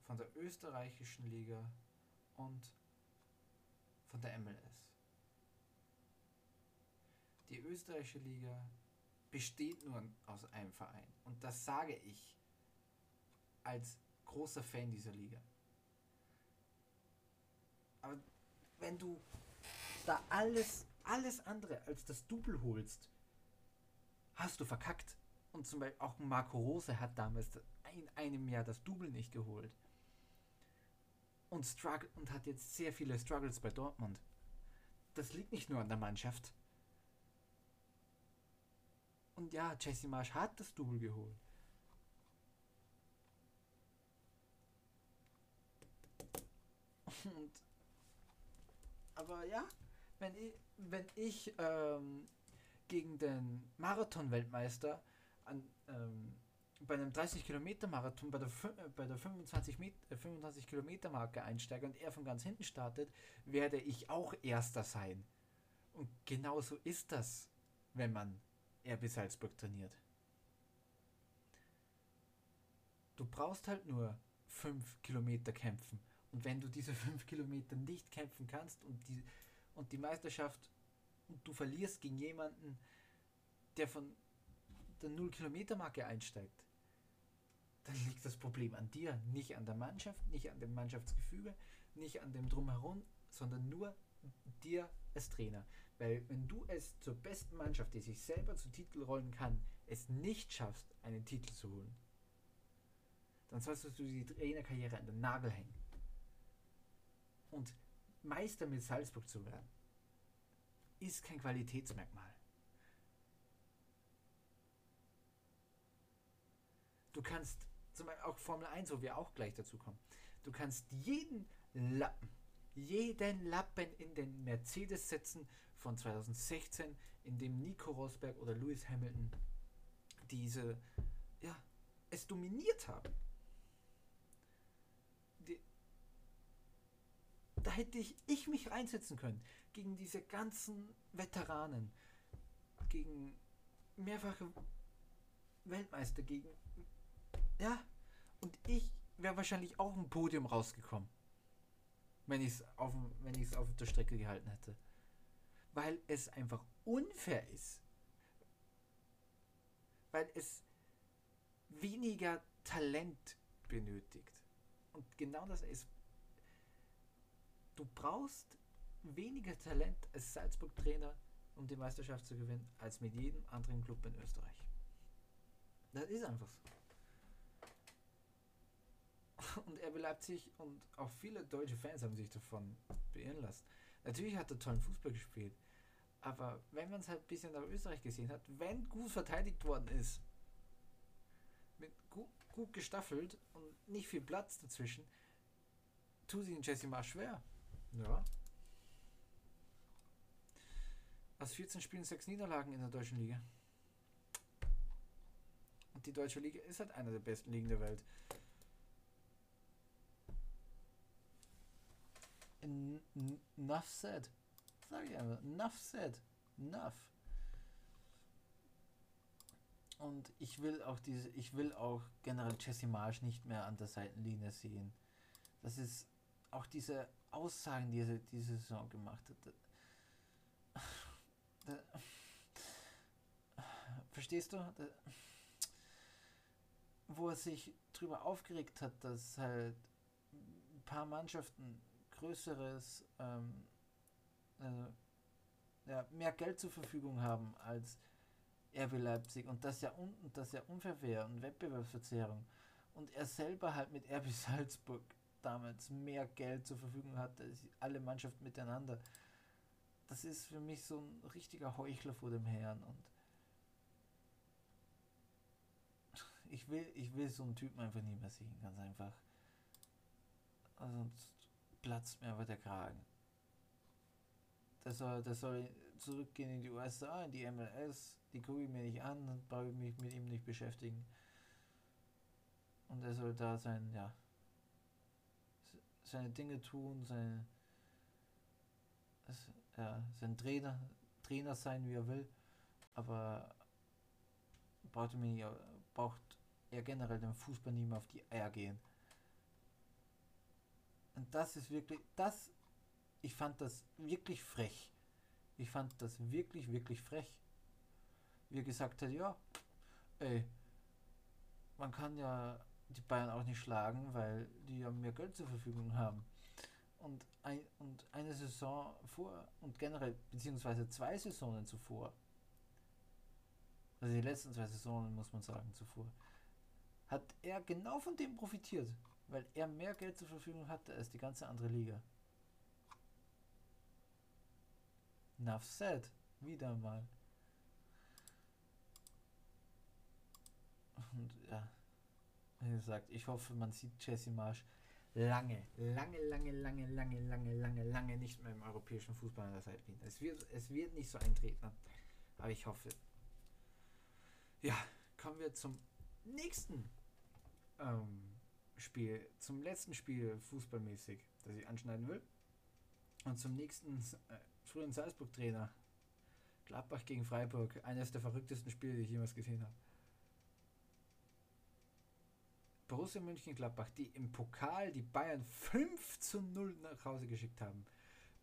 von der österreichischen Liga und von der MLS. Die österreichische Liga besteht nur aus einem Verein. Und das sage ich als großer Fan dieser Liga. Aber wenn du da alles, alles andere als das Double holst, hast du verkackt. Und zum Beispiel auch Marco Rose hat damals in einem Jahr das Double nicht geholt. Und, struggle, und hat jetzt sehr viele Struggles bei Dortmund. Das liegt nicht nur an der Mannschaft. Und ja, Jesse Marsch hat das Double geholt. Und, aber ja, wenn ich, wenn ich ähm, gegen den Marathon-Weltmeister an, ähm, bei einem 30 Kilometer Marathon bei der, äh, bei der 25, Met 25 äh, Kilometer Marke einsteige und er von ganz hinten startet, werde ich auch Erster sein. Und genauso ist das, wenn man RB Salzburg trainiert. Du brauchst halt nur 5 Kilometer kämpfen. Und wenn du diese 5 Kilometer nicht kämpfen kannst und die, und die Meisterschaft und du verlierst gegen jemanden, der von der 0-Kilometer-Marke einsteigt, dann liegt das Problem an dir, nicht an der Mannschaft, nicht an dem Mannschaftsgefüge, nicht an dem Drumherum, sondern nur dir als Trainer. Weil wenn du es zur besten Mannschaft, die sich selber zu Titel rollen kann, es nicht schaffst, einen Titel zu holen, dann sollst du die Trainerkarriere an den Nagel hängen. Und Meister mit Salzburg zu werden, ist kein Qualitätsmerkmal. Du kannst, zum Beispiel auch Formel 1, wo wir auch gleich dazu kommen, du kannst jeden Lappen, jeden Lappen in den Mercedes setzen von 2016, in dem Nico Rosberg oder Lewis Hamilton diese, ja, es dominiert haben. Die, da hätte ich, ich mich einsetzen können gegen diese ganzen Veteranen, gegen mehrfache Weltmeister, gegen. Ja, und ich wäre wahrscheinlich auch ein Podium rausgekommen, wenn ich es auf, auf der Strecke gehalten hätte. Weil es einfach unfair ist. Weil es weniger Talent benötigt. Und genau das ist. Du brauchst weniger Talent als Salzburg-Trainer, um die Meisterschaft zu gewinnen, als mit jedem anderen Club in Österreich. Das ist einfach so. Und RB Leipzig und auch viele deutsche Fans haben sich davon beirren lassen. Natürlich hat er tollen Fußball gespielt, aber wenn man es halt ein bisschen nach Österreich gesehen hat, wenn gut verteidigt worden ist, mit gut, gut gestaffelt und nicht viel Platz dazwischen, tut sich Jesse Marsch schwer. Ja, aus 14 Spielen 6 Niederlagen in der deutschen Liga. Und die deutsche Liga ist halt eine der besten Ligen der Welt. Enough said. Sag ich einfach. Enough said. Enough. Und ich will auch diese, ich will auch generell Jesse Marsch nicht mehr an der Seitenlinie sehen. Das ist auch diese Aussagen, die er diese Saison gemacht hat. Da, verstehst du? Da, wo er sich drüber aufgeregt hat, dass halt ein paar Mannschaften größeres, ähm, äh, ja, mehr Geld zur Verfügung haben als RB Leipzig und das ja, un und das ja unfair und Wettbewerbsverzerrung. Und er selber halt mit RB Salzburg damals mehr Geld zur Verfügung hatte als alle Mannschaften miteinander das ist für mich so ein richtiger Heuchler vor dem Herrn und ich will, ich will so einen Typen einfach nie mehr sehen, ganz einfach. Sonst platzt mir einfach der Kragen. Der soll, der soll zurückgehen in die USA, in die MLS, die gucke ich mir nicht an, dann brauche ich mich mit ihm nicht beschäftigen. Und er soll da sein, ja, seine Dinge tun, seine, ja, sein Trainer, Trainer sein, wie er will, aber braucht, mir, braucht er generell dem Fußball nie mehr auf die Eier gehen. Und das ist wirklich, das, ich fand das wirklich frech. Ich fand das wirklich, wirklich frech. Wie er gesagt hat, ja, ey, man kann ja die Bayern auch nicht schlagen, weil die ja mehr Geld zur Verfügung haben. Und, ein, und eine Saison vor und generell, beziehungsweise zwei Saisonen zuvor, also die letzten zwei Saisonen muss man sagen zuvor, hat er genau von dem profitiert, weil er mehr Geld zur Verfügung hatte als die ganze andere Liga. Enough said. Wieder mal. Und ja, wie gesagt, ich hoffe, man sieht Jesse Marsch lange, lange, lange, lange, lange, lange, lange, lange nicht mehr im europäischen Fußball an der Seite Es wird, es wird nicht so eintreten, aber ich hoffe. Ja, kommen wir zum nächsten ähm, Spiel, zum letzten Spiel fußballmäßig, das ich anschneiden will. Und zum nächsten äh, frühen Salzburg-Trainer. Gladbach gegen Freiburg, eines der verrücktesten Spiele, die ich jemals gesehen habe. Borussia Mönchengladbach, die im Pokal die Bayern 5 zu 0 nach Hause geschickt haben,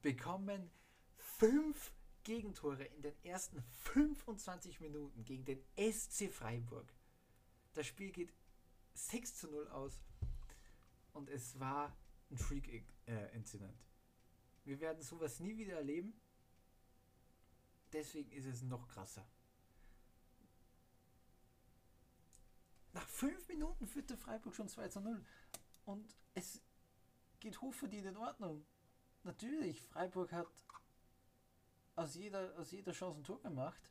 bekommen 5 Gegentore in den ersten 25 Minuten gegen den SC Freiburg. Das Spiel geht 6 zu 0 aus und es war ein Freak-Incident. Wir werden sowas nie wieder erleben. Deswegen ist es noch krasser. Nach fünf Minuten führte Freiburg schon 2 zu 0. Und es geht hochverdient in Ordnung. Natürlich, Freiburg hat aus jeder, aus jeder Chance ein Tor gemacht.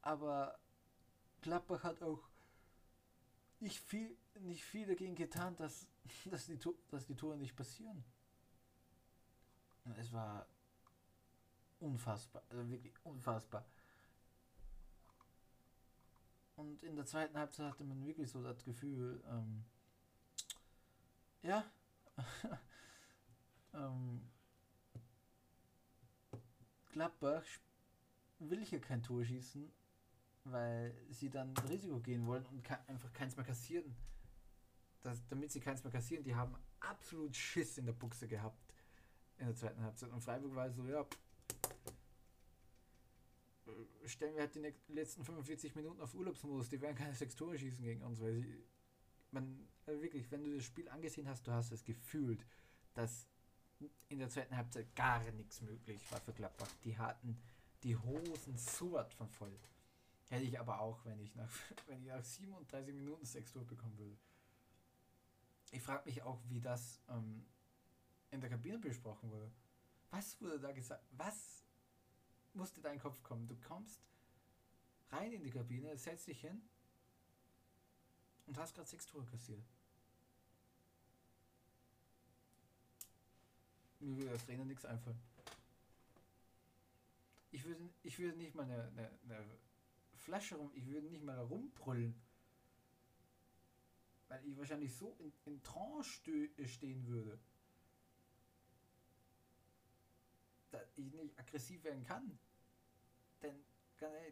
Aber Gladbach hat auch nicht viel, nicht viel dagegen getan, dass, dass, die, dass die Tore nicht passieren. Es war unfassbar, also wirklich unfassbar. Und in der zweiten Halbzeit hatte man wirklich so das Gefühl, ähm, ja, ähm, Gladbach will hier kein Tor schießen, weil sie dann Risiko gehen wollen und einfach keins mehr kassieren. Das, damit sie keins mehr kassieren, die haben absolut Schiss in der Buchse gehabt in der zweiten Halbzeit. Und Freiburg war so, ja, stellen wir halt die letzten 45 Minuten auf Urlaubsmodus, die werden keine sechs Tore schießen gegen uns, weil sie, man, also wirklich, wenn du das Spiel angesehen hast, du hast es gefühlt, dass in der zweiten Halbzeit gar nichts möglich war für Gladbach. Die hatten die Hosen so von voll. Hätte ich aber auch, wenn ich nach, wenn ich nach 37 Minuten sechs Tore bekommen würde. Ich frage mich auch, wie das ähm, in der Kabine besprochen wurde. Was wurde da gesagt? Was musste dein Kopf kommen? Du kommst rein in die Kabine, setzt dich hin und hast gerade sechs Tore kassiert. Mir würde als Trainer nichts einfallen. Ich würde, ich würde nicht mal eine, eine, eine Flasche rum, ich würde nicht mal rumbrüllen. Weil ich wahrscheinlich so in, in Trance stehen würde. Dass ich nicht aggressiv werden kann. Denn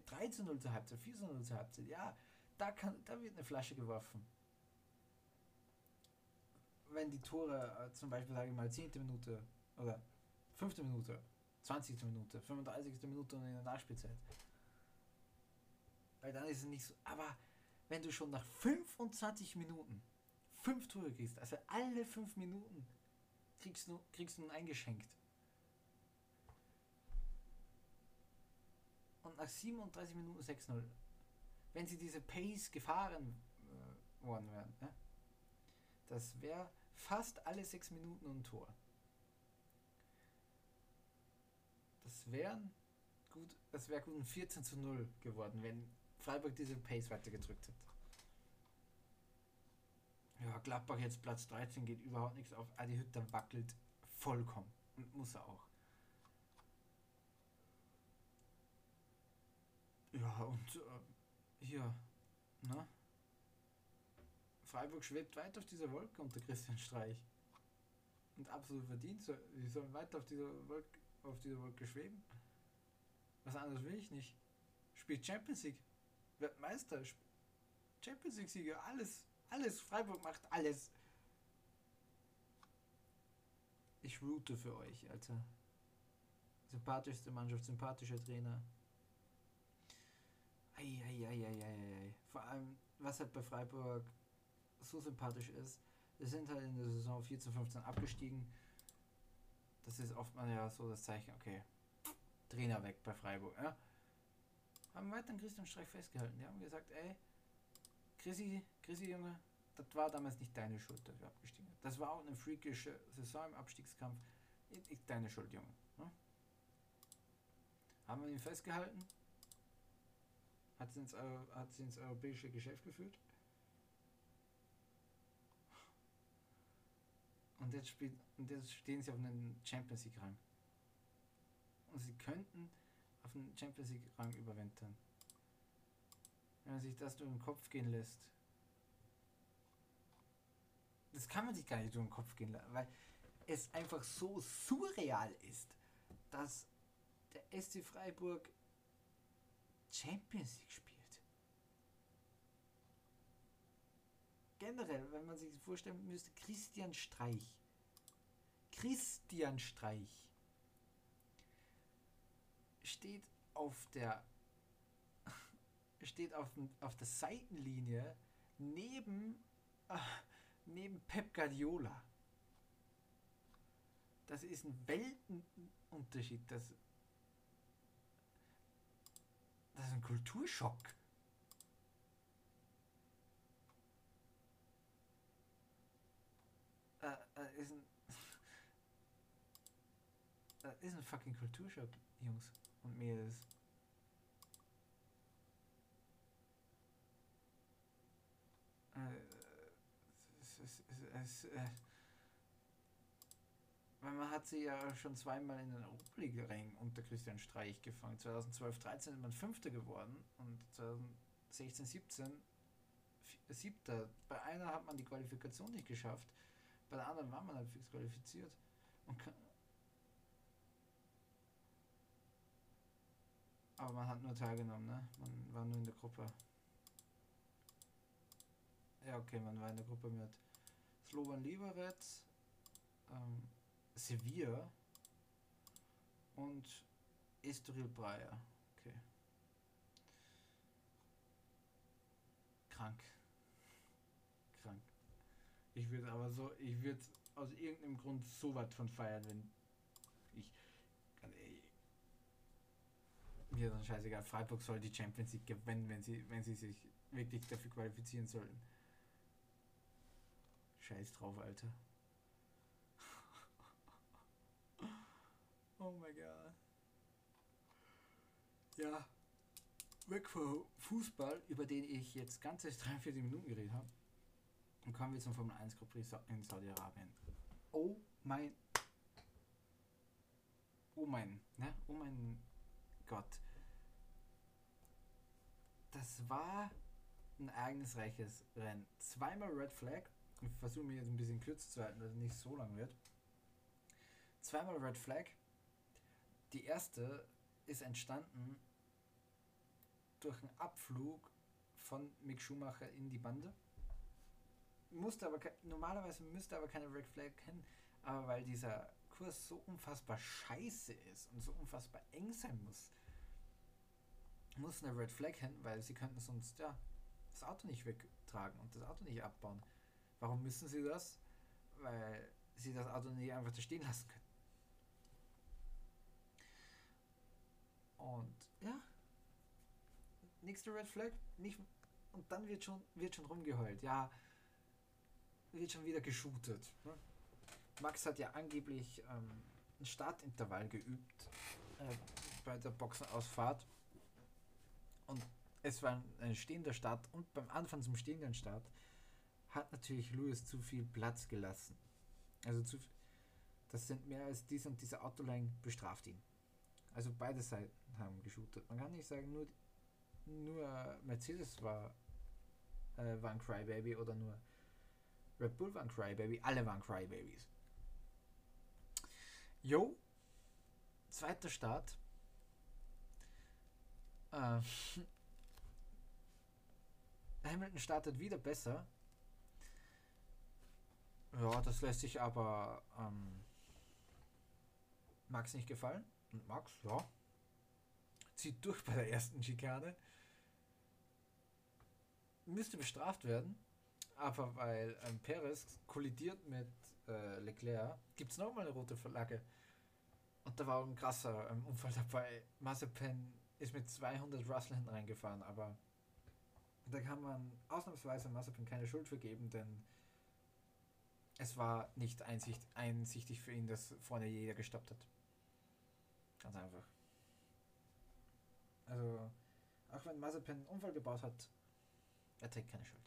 3 zu 0 zur Halbzeit, 4 zu 0 zur Halbzeit, ja, da, kann, da wird eine Flasche geworfen. Wenn die Tore äh, zum Beispiel, sage ich mal, 10. Minute oder 5. Minute, 20. Minute, 35. Minute und in der Nachspielzeit. Weil dann ist es nicht so. Aber wenn du schon nach 25 Minuten 5 Tore kriegst, also alle 5 Minuten kriegst du, kriegst du eingeschenkt und nach 37 Minuten 6-0, wenn sie diese Pace gefahren äh, worden wären, ne? das wäre fast alle 6 Minuten ein Tor. Das wären gut, das wäre gut ein 14 zu 0 geworden, wenn Freiburg diese Pace weitergedrückt hätte. Ja, Gladbach jetzt Platz 13 geht überhaupt nichts auf. Adi Hütter wackelt vollkommen. Und muss er auch. Ja, und äh, hier, ne? Freiburg schwebt weit auf dieser Wolke unter Christian Streich. Und absolut verdient. So, sie sollen weiter auf dieser Wolke, auf dieser Wolke schweben. Was anderes will ich nicht. Spielt Champions League. Wird Meister. Champions League Sieger. Alles. Alles. Freiburg macht alles. Ich route für euch, Alter. Sympathischste Mannschaft, sympathischer Trainer. Eieieiei. Vor allem, was halt bei Freiburg so sympathisch ist, wir sind halt in der Saison 14, 15 abgestiegen. Das ist oft mal ja so das Zeichen, okay, Trainer weg bei Freiburg. Ja? Haben weiter an Christian Streich festgehalten. Die haben gesagt, ey, Chrissy, Chrissy Junge, das war damals nicht deine Schuld, dass wir abgestiegen sind. Das war auch eine freakische Saison im Abstiegskampf. Nicht deine Schuld, Junge. Ja? Haben wir ihn festgehalten? Hat sie ins, hat sie ins europäische Geschäft geführt? Und jetzt, spielt, und jetzt stehen sie auf einem Champions League Rang. Und sie könnten auf einen Champions League Rang überwintern. Wenn man sich das durch den Kopf gehen lässt. Das kann man sich gar nicht durch den Kopf gehen lassen, weil es einfach so surreal ist, dass der SC Freiburg Champions League spielt. Generell, wenn man sich vorstellen müsste, Christian Streich. Christian Streich steht auf der steht auf, auf der Seitenlinie neben äh, neben Pep Guardiola. Das ist ein Weltenunterschied. Das, das ist ein Kulturschock. Äh, äh, ist ein, äh, ist ein fucking Kulturschock, Jungs und Mädels. Äh, es, es, es, es, äh, weil man hat sie ja schon zweimal in den Europa League Ring unter Christian Streich gefangen. 2012, 13 ist man Fünfter geworden und 2016, 17 Siebter. Bei einer hat man die Qualifikation nicht geschafft, bei der anderen war man halt fix qualifiziert. Aber man hat nur teilgenommen, ne? Man war nur in der Gruppe. Ja, okay, man war in der Gruppe mit Slovan Liberec, ähm, Sevilla und Estoril Breyer. Okay. Krank. Krank. Ich würde aber so, ich würde aus irgendeinem Grund so was von feiern, wenn ich. Ey, mir dann scheißegal. Freiburg soll die Champions League gewinnen, wenn sie, wenn sie sich wirklich dafür qualifizieren sollten. Scheiß drauf, Alter. Oh mein Gott. Ja. Weg vom Fußball, über den ich jetzt ganze 43 Minuten geredet habe. Und kommen wir zum Formel 1 Grand Prix in Saudi-Arabien. Oh mein. Oh mein. Ne? Oh mein Gott. Das war ein ereignisreiches Rennen. Zweimal Red Flag. Ich versuche mich jetzt ein bisschen kürzer zu halten, dass es nicht so lang wird. Zweimal Red Flag die erste ist entstanden durch einen Abflug von Mick Schumacher in die Bande. Musste aber normalerweise müsste aber keine Red Flag kennen, aber weil dieser Kurs so unfassbar scheiße ist und so unfassbar eng sein muss, muss eine Red Flag hin, weil sie könnten sonst ja das Auto nicht wegtragen und das Auto nicht abbauen. Warum müssen sie das? Weil sie das Auto nicht einfach da stehen lassen können. Und ja, nächste Red Flag, nicht, und dann wird schon, wird schon rumgeheult. Ja, wird schon wieder geshootet. Ne? Max hat ja angeblich ähm, ein Startintervall geübt äh, bei der Boxenausfahrt. Und es war ein stehender Start und beim Anfang zum stehenden Start hat natürlich Lewis zu viel Platz gelassen. Also zu, das sind mehr als dies und diese Autoline bestraft ihn. Also beide Seiten haben geshootet. Man kann nicht sagen, nur, nur Mercedes war, äh, war ein Crybaby oder nur Red Bull war ein Crybaby, alle waren Crybabies. Jo, zweiter Start. Äh, Hamilton startet wieder besser. Ja, das lässt sich aber ähm, Max nicht gefallen. Und Max, ja, zieht durch bei der ersten Schikane. Müsste bestraft werden, aber weil ähm, Perez kollidiert mit äh, Leclerc, gibt es nochmal eine rote Flagge. Und da war ein krasser ähm, Unfall dabei. Mazepin ist mit 200 Russell hinten reingefahren, aber da kann man ausnahmsweise Mazepin keine Schuld für geben, denn es war nicht einsicht, einsichtig für ihn, dass vorne jeder gestoppt hat. Ganz einfach. Also, auch wenn Mazepin einen Unfall gebaut hat, er trägt keine Schuld.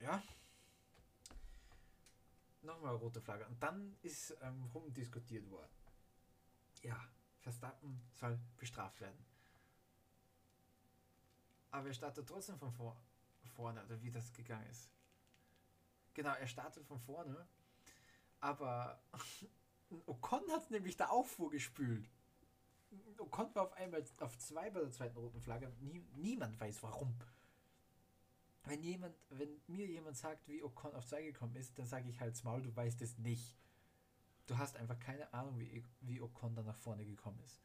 Ja. Nochmal rote Flagge. Und dann ist ähm, rumdiskutiert worden. Ja, Verstappen soll bestraft werden. Aber er startet trotzdem von vor vorne, oder wie das gegangen ist. Genau, er startet von vorne, aber Ocon hat nämlich da auch vorgespült. Ocon war auf einmal auf zwei bei der zweiten roten Flagge. Nie, niemand weiß warum. Wenn jemand, wenn mir jemand sagt, wie Ocon auf zwei gekommen ist, dann sage ich halt Maul, du weißt es nicht. Du hast einfach keine Ahnung, wie, wie Ocon da nach vorne gekommen ist.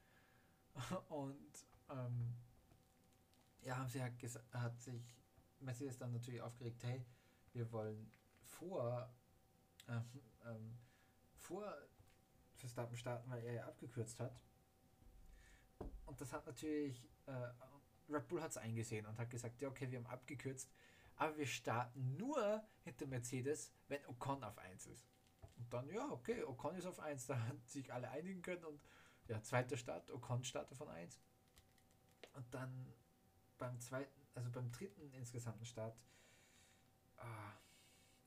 Und ähm, ja, haben sie halt hat sich Mercedes dann natürlich aufgeregt, hey, wir wollen vor, ähm, ähm, vor Verstappen starten, weil er ja abgekürzt hat. Und das hat natürlich, äh, Red Bull hat es eingesehen und hat gesagt, ja okay, wir haben abgekürzt, aber wir starten nur hinter Mercedes, wenn Ocon auf 1 ist. Und dann, ja, okay, Ocon ist auf 1, da hat sich alle einigen können und ja, zweiter Start, Ocon startet von 1. Und dann beim zweiten, also beim dritten insgesamten Start, ah,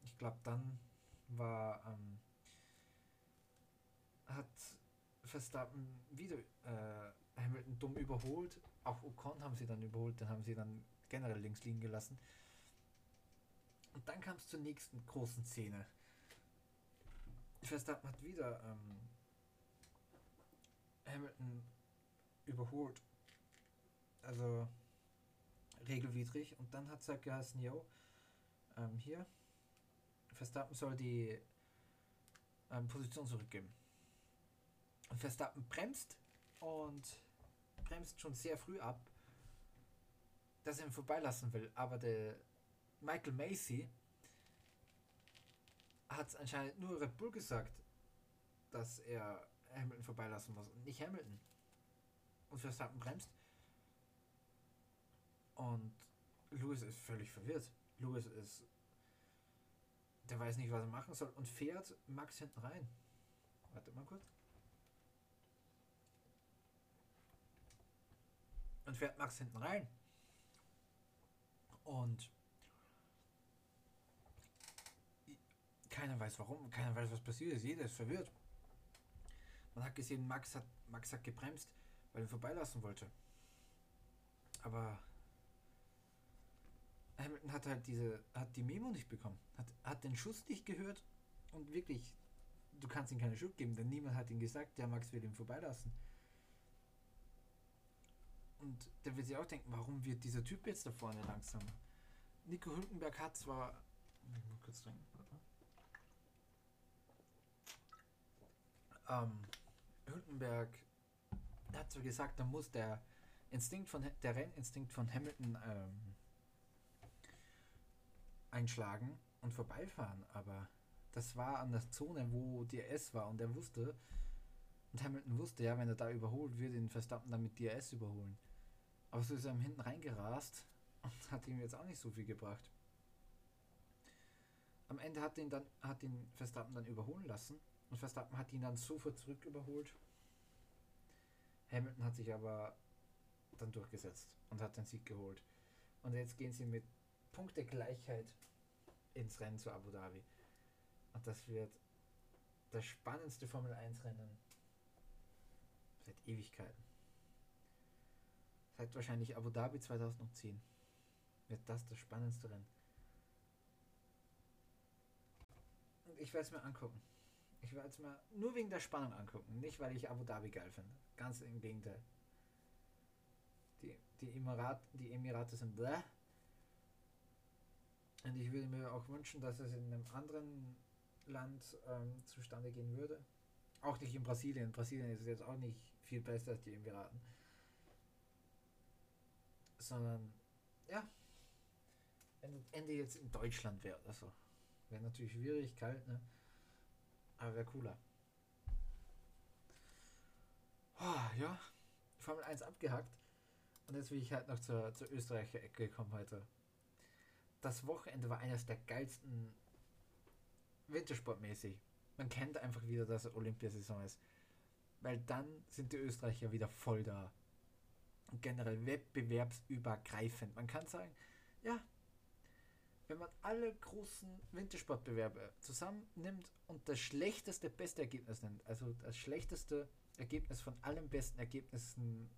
ich glaube, dann war, ähm, hat Verstappen wieder äh, Hamilton dumm überholt. Auch Ocon haben sie dann überholt, dann haben sie dann generell links liegen gelassen. Und dann kam es zur nächsten großen Szene. Verstappen hat wieder ähm, Hamilton überholt. Also regelwidrig. Und dann hat es halt geheißen, yo, ähm, hier, Verstappen soll die ähm, Position zurückgeben. Verstappen bremst und bremst schon sehr früh ab, dass er ihn vorbeilassen will. Aber der Michael Macy hat anscheinend nur Red Bull gesagt, dass er Hamilton vorbeilassen muss und nicht Hamilton. Und Verstappen bremst. Und Lewis ist völlig verwirrt. Lewis ist. Der weiß nicht, was er machen soll und fährt Max hinten rein. Warte mal kurz. Und fährt Max hinten rein. Und keiner weiß warum, keiner weiß, was passiert ist. Jeder ist verwirrt. Man hat gesehen, Max hat, Max hat gebremst, weil er vorbeilassen wollte. Aber Hamilton hat halt diese, hat die Memo nicht bekommen, hat, hat den Schuss nicht gehört und wirklich, du kannst ihm keine Schuld geben, denn niemand hat ihm gesagt, der Max will ihn vorbeilassen. Und der wird sich auch denken, warum wird dieser Typ jetzt da vorne langsam? Nico Hülkenberg hat zwar. Ich muss kurz trinken, Ähm, Hülkenberg hat zwar gesagt, da muss der Instinkt von der Renninstinkt von Hamilton ähm, einschlagen und vorbeifahren, aber das war an der Zone, wo DRS war und er wusste, und Hamilton wusste ja, wenn er da überholt, würde ihn Verstappen dann mit DRS überholen. Aber so ist er hinten reingerast und hat ihm jetzt auch nicht so viel gebracht. Am Ende hat ihn dann hat ihn Verstappen dann überholen lassen und Verstappen hat ihn dann sofort zurück überholt. Hamilton hat sich aber dann durchgesetzt und hat den Sieg geholt. Und jetzt gehen sie mit Punktegleichheit ins Rennen zu Abu Dhabi. Und das wird das spannendste Formel 1 Rennen seit Ewigkeiten. Seit wahrscheinlich Abu Dhabi 2010 wird das das spannendste Rennen. ich werde es mir angucken. Ich werde es mir nur wegen der Spannung angucken, nicht weil ich Abu Dhabi geil finde. Ganz im Gegenteil. Die, die, Emirat, die Emirate sind bläh. Und ich würde mir auch wünschen, dass es in einem anderen Land ähm, zustande gehen würde. Auch nicht in Brasilien. Brasilien ist jetzt auch nicht viel besser als die Emiraten. Sondern, ja, wenn das Ende jetzt in Deutschland wäre oder so. Wäre natürlich schwierig, kalt, ne? Aber wäre cooler. Oh, ja, Formel 1 abgehackt. Und jetzt will ich halt noch zur, zur Österreicher Ecke kommen heute. Das Wochenende war eines der geilsten Wintersportmäßig. Man kennt einfach wieder, dass Olympiasaison ist. Weil dann sind die Österreicher wieder voll da. Generell wettbewerbsübergreifend. Man kann sagen, ja, wenn man alle großen Wintersportbewerbe zusammennimmt und das schlechteste beste Ergebnis nimmt, also das schlechteste Ergebnis von allen besten Ergebnissen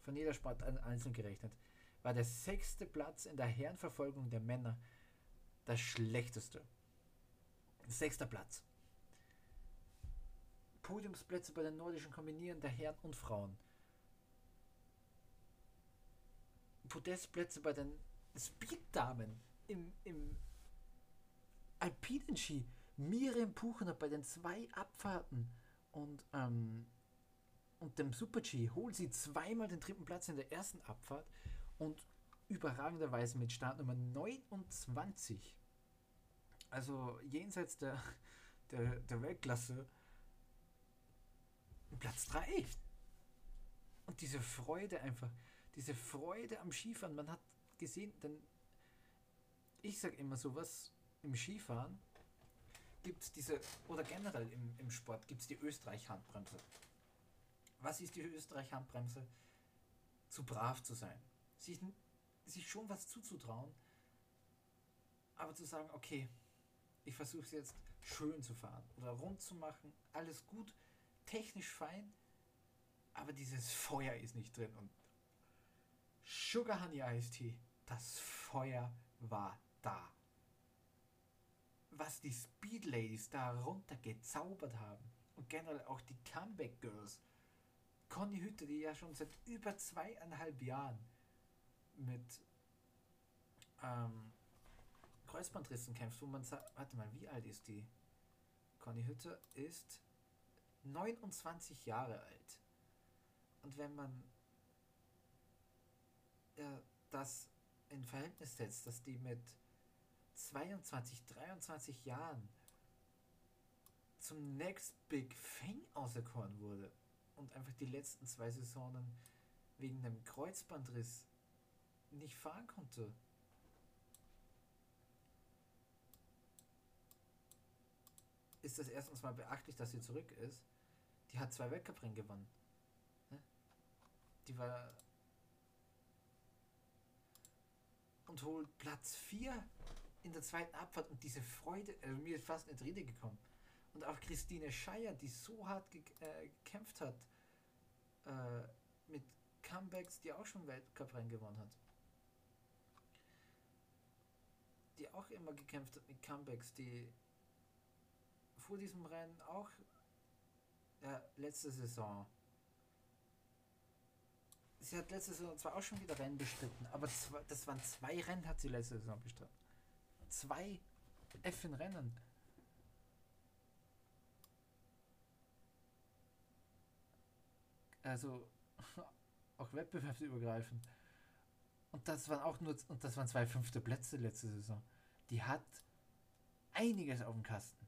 von jeder Sport einzeln gerechnet, war der sechste Platz in der Herrenverfolgung der Männer das schlechteste. Sechster Platz. Podiumsplätze bei den nordischen Kombinieren der Herren und Frauen. Podestplätze bei den Speeddamen im, im alpinen Ski. Miriam Puchner bei den zwei Abfahrten und, ähm, und dem Super-G holt sie zweimal den dritten Platz in der ersten Abfahrt und überragenderweise mit Startnummer 29 also jenseits der, der, der Weltklasse, Platz 3. Und diese Freude einfach, diese Freude am Skifahren, man hat gesehen, denn ich sage immer sowas, im Skifahren gibt es diese, oder generell im, im Sport gibt es die Österreich-Handbremse. Was ist die Österreich-Handbremse? Zu brav zu sein. Sich, sich schon was zuzutrauen, aber zu sagen, okay, ich versuche es jetzt schön zu fahren oder rund zu machen, alles gut, technisch fein, aber dieses Feuer ist nicht drin und Sugar Honey Iced Tea, das Feuer war da. Was die Speed Ladies da runter gezaubert haben und generell auch die Comeback Girls, Conny Hütte, die ja schon seit über zweieinhalb Jahren mit ähm, Kreuzbandrissen kämpft, wo man sagt, warte mal, wie alt ist die? Conny Hütte ist 29 Jahre alt. Und wenn man das in Verhältnis setzt, dass die mit 22, 23 Jahren zum Next Big Thing auserkoren wurde und einfach die letzten zwei Saisonen wegen einem Kreuzbandriss nicht fahren konnte ist das erstens mal beachtlich, dass sie zurück ist. Die hat zwei Weltcuprennen gewonnen. Ne? Die war. Und holt Platz 4 in der zweiten Abfahrt und diese Freude, also mir ist fast eine Rede gekommen. Und auch Christine Scheier, die so hart ge äh, gekämpft hat äh, mit Comebacks, die auch schon Weltcuprennen gewonnen hat. Die auch immer gekämpft hat mit Comebacks, die vor diesem Rennen auch ja, letzte Saison. Sie hat letzte Saison zwar auch schon wieder Rennen bestritten, aber zwei, das waren zwei Rennen, hat sie letzte Saison bestritten. Zwei Effen Rennen. Also auch wettbewerbsübergreifend. Und das waren auch nur und das waren zwei fünfte Plätze letzte Saison. Die hat einiges auf dem Kasten.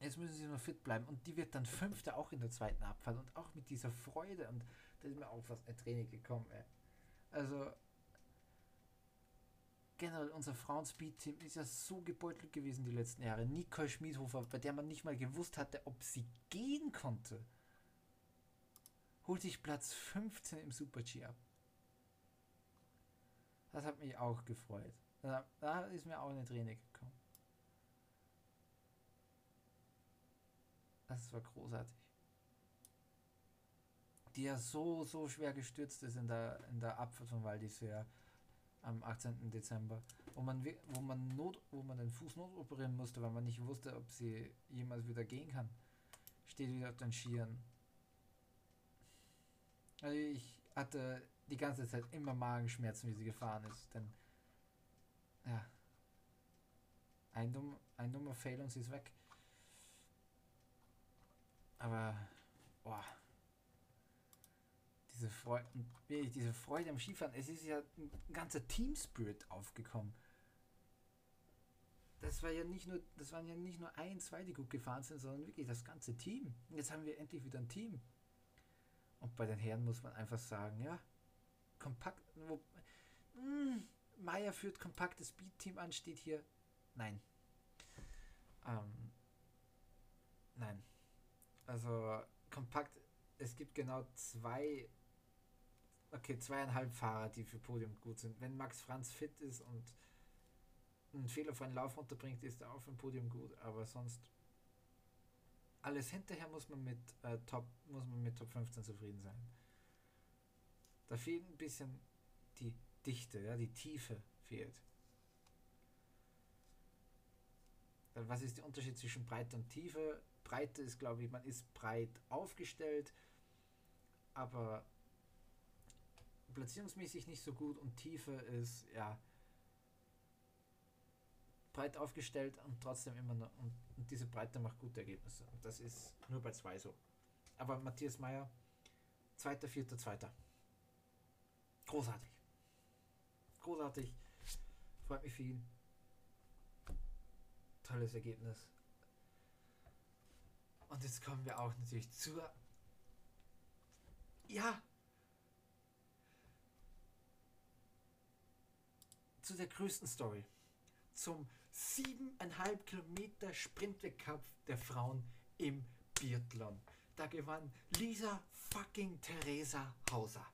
Jetzt müssen sie nur fit bleiben. Und die wird dann Fünfte auch in der zweiten Abfahrt. Und auch mit dieser Freude. Und da ist mir auch fast eine Träne gekommen, ey. Also, generell unser Frauen-Speed-Team ist ja so gebeutelt gewesen die letzten Jahre. Nicole Schmiedhofer, bei der man nicht mal gewusst hatte, ob sie gehen konnte, holt sich Platz 15 im Super-G ab. Das hat mich auch gefreut. Da, ist mir auch eine Träne gekommen. Das war großartig. Die ja so, so schwer gestürzt ist in der, in der Abfahrt von Val d'Isère. am 18. Dezember, wo man, wo man, Not, wo man den Fuß notoperieren musste, weil man nicht wusste, ob sie jemals wieder gehen kann. Steht wieder auf den Skiern. Also ich hatte die ganze Zeit immer Magenschmerzen, wie sie gefahren ist, denn ja, ein, dumm, ein dummer Fail und sie ist weg. Aber, boah, diese Freude, diese Freude am Skifahren, es ist ja ein ganzer Team Spirit aufgekommen. Das war ja nicht nur, das waren ja nicht nur ein, zwei, die gut gefahren sind, sondern wirklich das ganze Team. Und jetzt haben wir endlich wieder ein Team. Und bei den Herren muss man einfach sagen, ja, kompakt, wo, mh, hm, Meier führt kompaktes Speed-Team an, steht hier. Nein. Ähm, nein. Also kompakt, es gibt genau zwei, okay, zweieinhalb Fahrer, die für Podium gut sind. Wenn Max Franz fit ist und einen fehlerfreien Lauf unterbringt, ist er auch für ein Podium gut, aber sonst alles hinterher muss man mit äh, Top muss man mit Top 15 zufrieden sein. Da fehlt ein bisschen die Dichte, ja, die Tiefe fehlt. Was ist der Unterschied zwischen Breite und Tiefe? Breite ist, glaube ich, man ist breit aufgestellt, aber platzierungsmäßig nicht so gut und Tiefe ist, ja, breit aufgestellt und trotzdem immer noch, und, und diese Breite macht gute Ergebnisse. Und das ist nur bei zwei so. Aber Matthias Meyer, zweiter, vierter, zweiter. Großartig. Großartig. Freut mich viel. Tolles Ergebnis. Und jetzt kommen wir auch natürlich zur. Ja! Zu der größten Story. Zum siebeneinhalb Kilometer Sprintwettkampf der Frauen im Biathlon. Da gewann Lisa fucking Theresa Hauser.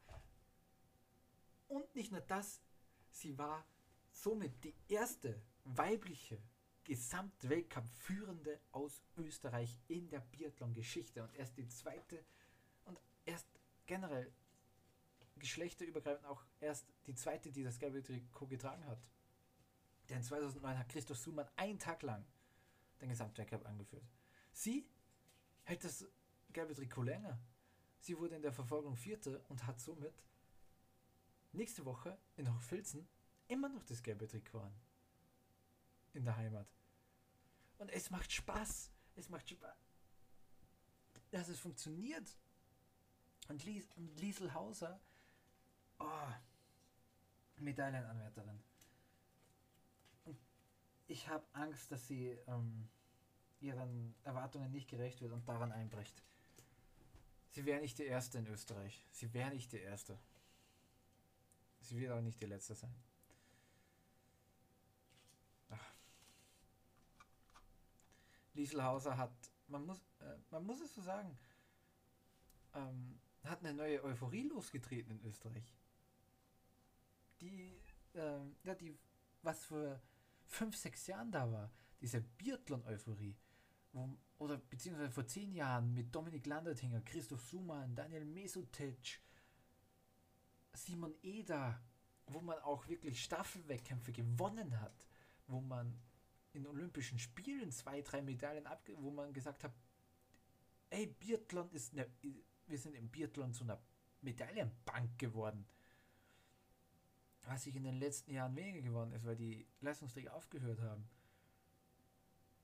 Und nicht nur das, sie war somit die erste weibliche Gesamtweltcup-Führende aus Österreich in der Biathlon-Geschichte und erst die zweite und erst generell geschlechterübergreifend auch erst die zweite, die das gelbe Trikot getragen hat. Denn 2009 hat Christoph Sumann einen Tag lang den Gesamtweltcup angeführt. Sie hält das gelbe Trikot länger. Sie wurde in der Verfolgung Vierte und hat somit nächste Woche in Hochfilzen immer noch das gelbe Trikot an. In der Heimat. Und es macht Spaß. Es macht Spaß. Dass es funktioniert. Und, Lies und Liesel Hauser, oh, Medaillenanwärterin ich habe Angst, dass sie ähm, ihren Erwartungen nicht gerecht wird und daran einbricht. Sie wäre nicht die erste in Österreich. Sie wäre nicht die erste. Sie wird auch nicht die letzte sein. Ach. Lieselhauser hat, man muss, äh, man muss es so sagen, hat eine neue Euphorie losgetreten in Österreich. Die, äh, ja, die, was für fünf, sechs Jahren da war, diese Biathlon-Euphorie, oder beziehungsweise vor zehn Jahren mit Dominik Landertinger, Christoph Suman, Daniel Mesutic, Simon Eder, wo man auch wirklich Staffelwettkämpfe gewonnen hat, wo man in Olympischen Spielen zwei, drei Medaillen abge, wo man gesagt hat, ey, Biathlon ist eine, wir sind im Biathlon zu einer Medaillenbank geworden was sich in den letzten Jahren weniger geworden ist, weil die Leistungsträger aufgehört haben.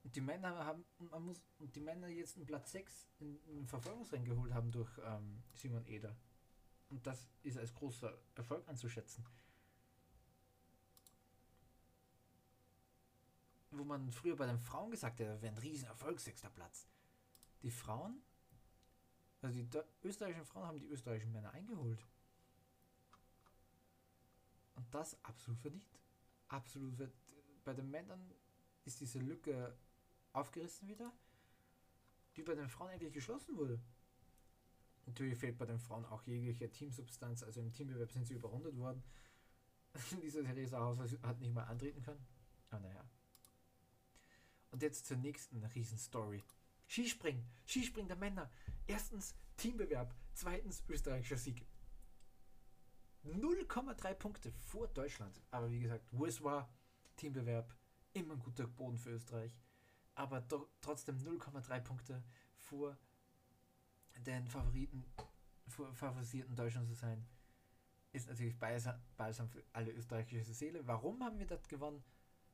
Und die Männer haben, man muss, und die Männer jetzt einen Platz 6 in, in Verfolgungsrennen geholt haben durch ähm, Simon Eder. Und das ist als großer Erfolg anzuschätzen. Wo man früher bei den Frauen gesagt hat, wäre ein Riesenerfolg, sechster Platz. Die Frauen, also die österreichischen Frauen haben die österreichischen Männer eingeholt. Und das absolut verdient. Absolut verdient. Bei den Männern ist diese Lücke aufgerissen wieder, die bei den Frauen eigentlich geschlossen wurde. Natürlich fehlt bei den Frauen auch jegliche Teamsubstanz, also im Teambewerb sind sie überrundet worden. Diese Theresa Hauser hat nicht mal antreten können. Aber naja. Und jetzt zur nächsten Riesenstory. Skispringen, Skispringen der Männer. Erstens Teambewerb, zweitens österreichischer Sieg. 0,3 Punkte vor Deutschland. Aber wie gesagt, US war Teambewerb, immer ein guter Boden für Österreich. Aber trotzdem 0,3 Punkte vor den Favoriten, vor favorisierten Deutschland zu sein, ist natürlich balsam für alle österreichische Seele. Warum haben wir das gewonnen?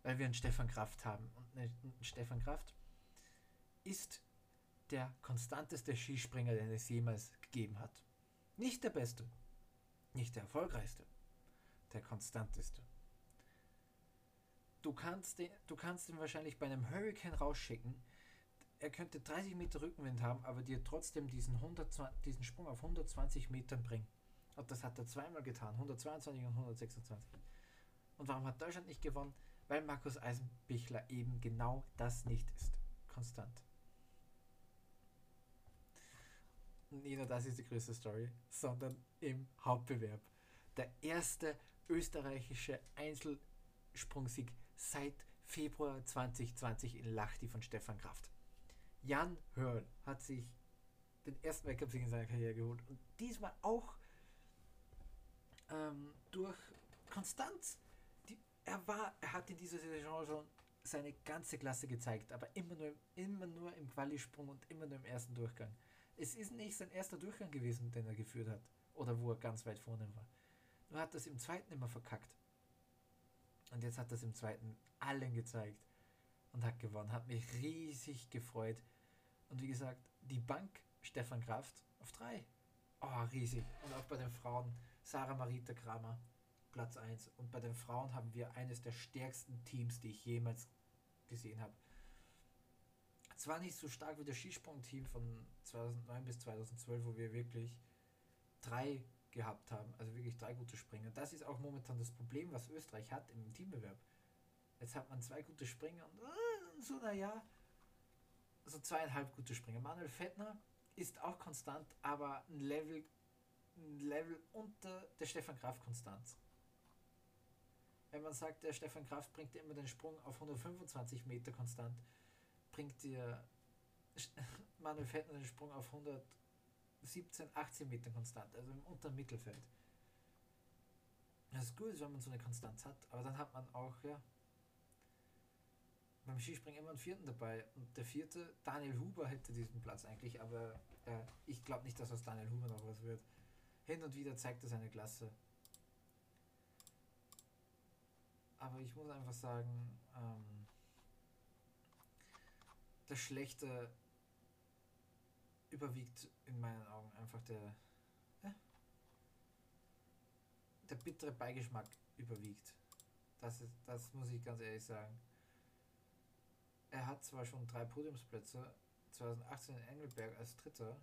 Weil wir einen Stefan Kraft haben. Und einen Stefan Kraft ist der konstanteste Skispringer, den es jemals gegeben hat. Nicht der beste, nicht der erfolgreichste, der konstanteste. Du kannst, den, du kannst ihn wahrscheinlich bei einem Hurricane rausschicken. Er könnte 30 Meter Rückenwind haben, aber dir trotzdem diesen, 120, diesen Sprung auf 120 Metern bringen. Und das hat er zweimal getan, 122 und 126. Und warum hat Deutschland nicht gewonnen? Weil Markus Eisenbichler eben genau das nicht ist. Konstant. Nicht nur das ist die größte Story, sondern im Hauptbewerb. Der erste österreichische Einzelsprungsieg seit Februar 2020 in Lachti von Stefan Kraft. Jan Hörl hat sich den ersten Weltcup-Sieg in seiner Karriere geholt und diesmal auch ähm, durch Konstanz. Die, er war, er hat in dieser Saison schon seine ganze Klasse gezeigt, aber immer nur, immer nur im Qualisprung und immer nur im ersten Durchgang. Es ist nicht sein erster Durchgang gewesen, den er geführt hat. Oder wo er ganz weit vorne war. Nur hat das im zweiten immer verkackt. Und jetzt hat das im zweiten allen gezeigt und hat gewonnen. Hat mich riesig gefreut. Und wie gesagt, die Bank Stefan Kraft auf drei. Oh, riesig. Und auch bei den Frauen Sarah Marita Kramer, Platz 1. Und bei den Frauen haben wir eines der stärksten Teams, die ich jemals gesehen habe zwar nicht so stark wie das Skisprung-Team von 2009 bis 2012, wo wir wirklich drei gehabt haben, also wirklich drei gute Springer. Das ist auch momentan das Problem, was Österreich hat im Teambewerb. Jetzt hat man zwei gute Springer und äh, so, naja, so zweieinhalb gute Springer. Manuel Fettner ist auch konstant, aber ein Level, ein Level unter der Stefan Graf Konstanz. Wenn man sagt, der Stefan Kraft bringt immer den Sprung auf 125 Meter konstant, bringt dir Manuel Fettner den Sprung auf 117, 18 Meter konstant, also im unteren Mittelfeld. Das ist gut, wenn man so eine Konstanz hat, aber dann hat man auch, ja, beim Skispringen immer einen vierten dabei. Und der vierte, Daniel Huber, hätte diesen Platz eigentlich, aber äh, ich glaube nicht, dass aus Daniel Huber noch was wird. Hin und wieder zeigt er seine Klasse. Aber ich muss einfach sagen, ähm, das Schlechte überwiegt in meinen Augen einfach der, ja, der bittere Beigeschmack überwiegt. Das, ist, das muss ich ganz ehrlich sagen. Er hat zwar schon drei Podiumsplätze, 2018 in Engelberg als Dritter,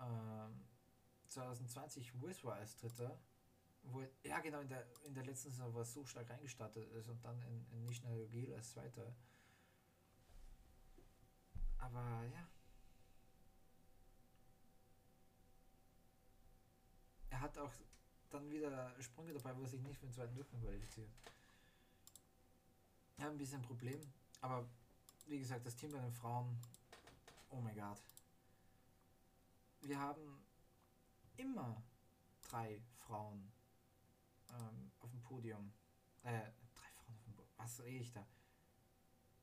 ähm, 2020 US war als Dritter, wo er, ja genau in der, in der letzten Saison war so stark reingestartet ist und dann in, in Nishna als Zweiter. Aber ja. Er hat auch dann wieder Sprünge dabei, wo er sich nicht für den zweiten Durchgang qualifiziert. Ja, ein bisschen ein Problem. Aber wie gesagt, das Team bei den Frauen, oh mein Gott. Wir haben immer drei Frauen ähm, auf dem Podium. Äh, drei Frauen auf dem Podium. Was rede ich da?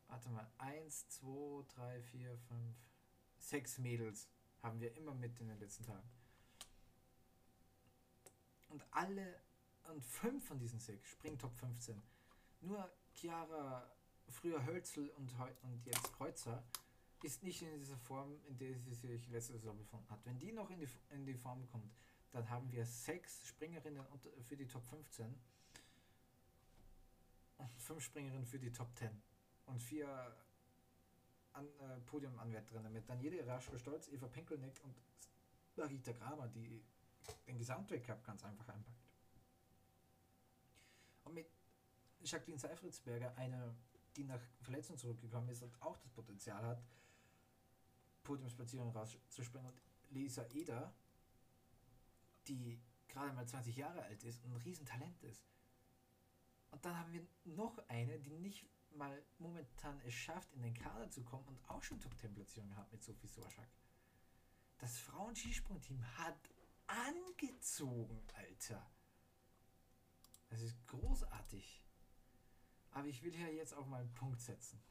Warte mal. Eins, zwei, drei, vier, fünf, sechs Mädels haben wir immer mit in den letzten Tagen. Und alle, und fünf von diesen sechs springen Top 15. Nur Chiara, früher Hölzel und, und jetzt Kreuzer, ist nicht in dieser Form, in der sie sich letzte Saison befunden hat. Wenn die noch in die, in die Form kommt, dann haben wir sechs Springerinnen für die Top 15 und fünf Springerinnen für die Top 10 und vier an, äh, Podiumanwärterinnen mit Daniele Raschel Stolz, Eva Pinkelnick und Marita Kramer, die den Gesamtweltcup ganz einfach einpackt. Und mit Jacqueline Seifritzberger, eine, die nach Verletzung zurückgekommen ist und auch das Potenzial hat, Podiumsplatzierung rauszuspringen, und Lisa Eder, die gerade mal 20 Jahre alt ist und ein Riesentalent ist. Und dann haben wir noch eine, die nicht mal momentan es schafft, in den Kader zu kommen und auch schon Top-10-Platzierung gehabt mit Sophie Sorschak. Das Frauen-Skisprung-Team hat angezogen, Alter. Das ist großartig. Aber ich will hier jetzt auch mal einen Punkt setzen.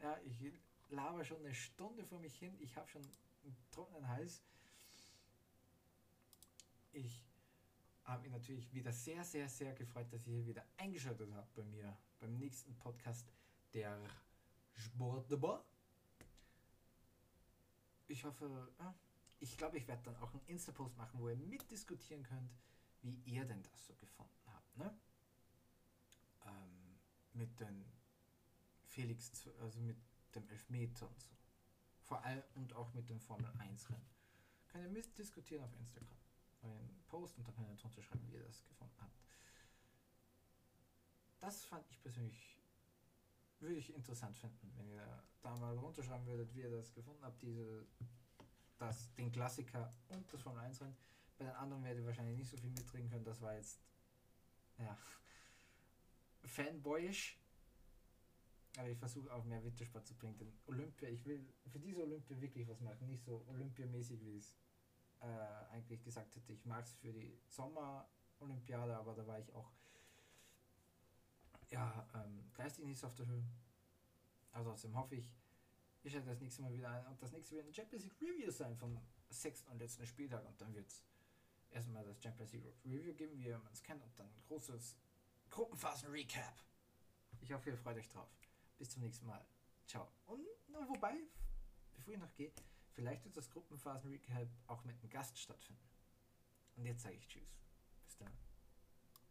Ja, ich laber schon eine Stunde vor mich hin. Ich habe schon einen trockenen Hals. Ich habe mich natürlich wieder sehr, sehr, sehr gefreut, dass ihr hier wieder eingeschaltet habt bei mir beim nächsten Podcast der Sportbar. Ich hoffe, ich glaube, ich werde dann auch einen Insta-Post machen, wo ihr mitdiskutieren könnt, wie ihr denn das so gefunden habt. Ne? Ähm, mit den Felix, also mit dem Elfmeter und so. Vor allem und auch mit dem Formel 1 Rennen. Könnt ihr mitdiskutieren auf Instagram. Einen Post könnt ihr drunter schreiben, wie ihr das gefunden habt. Das fand ich persönlich, würde ich interessant finden, wenn ihr da mal runterschreiben würdet, wie ihr das gefunden habt, diese, das, den Klassiker und das Formel 1 Rennen. Bei den anderen werdet ihr wahrscheinlich nicht so viel mitreden können, das war jetzt, ja, fanboyisch. Aber ich versuche auch mehr Wintersport zu bringen. Denn Olympia, ich will für diese Olympia wirklich was machen. Nicht so olympiamäßig, wie es äh, eigentlich gesagt hätte. Ich mag es für die Sommer-Olympiade, aber da war ich auch ja, ähm, geistig nicht so auf der Höhe. Also trotzdem hoffe ich, ich schalte das nächste Mal wieder ein. Und das nächste wird ein Champions League Review sein vom sechsten und letzten Spieltag. Und dann wird es erstmal das Champions League Review geben, wie man es kennt. Und dann ein großes Gruppenphasen-Recap. Ich hoffe, ihr freut euch drauf. Bis zum nächsten Mal. Ciao. Und wobei, bevor ich noch gehe, vielleicht wird das Gruppenphasen-Recap auch mit einem Gast stattfinden. Und jetzt sage ich Tschüss.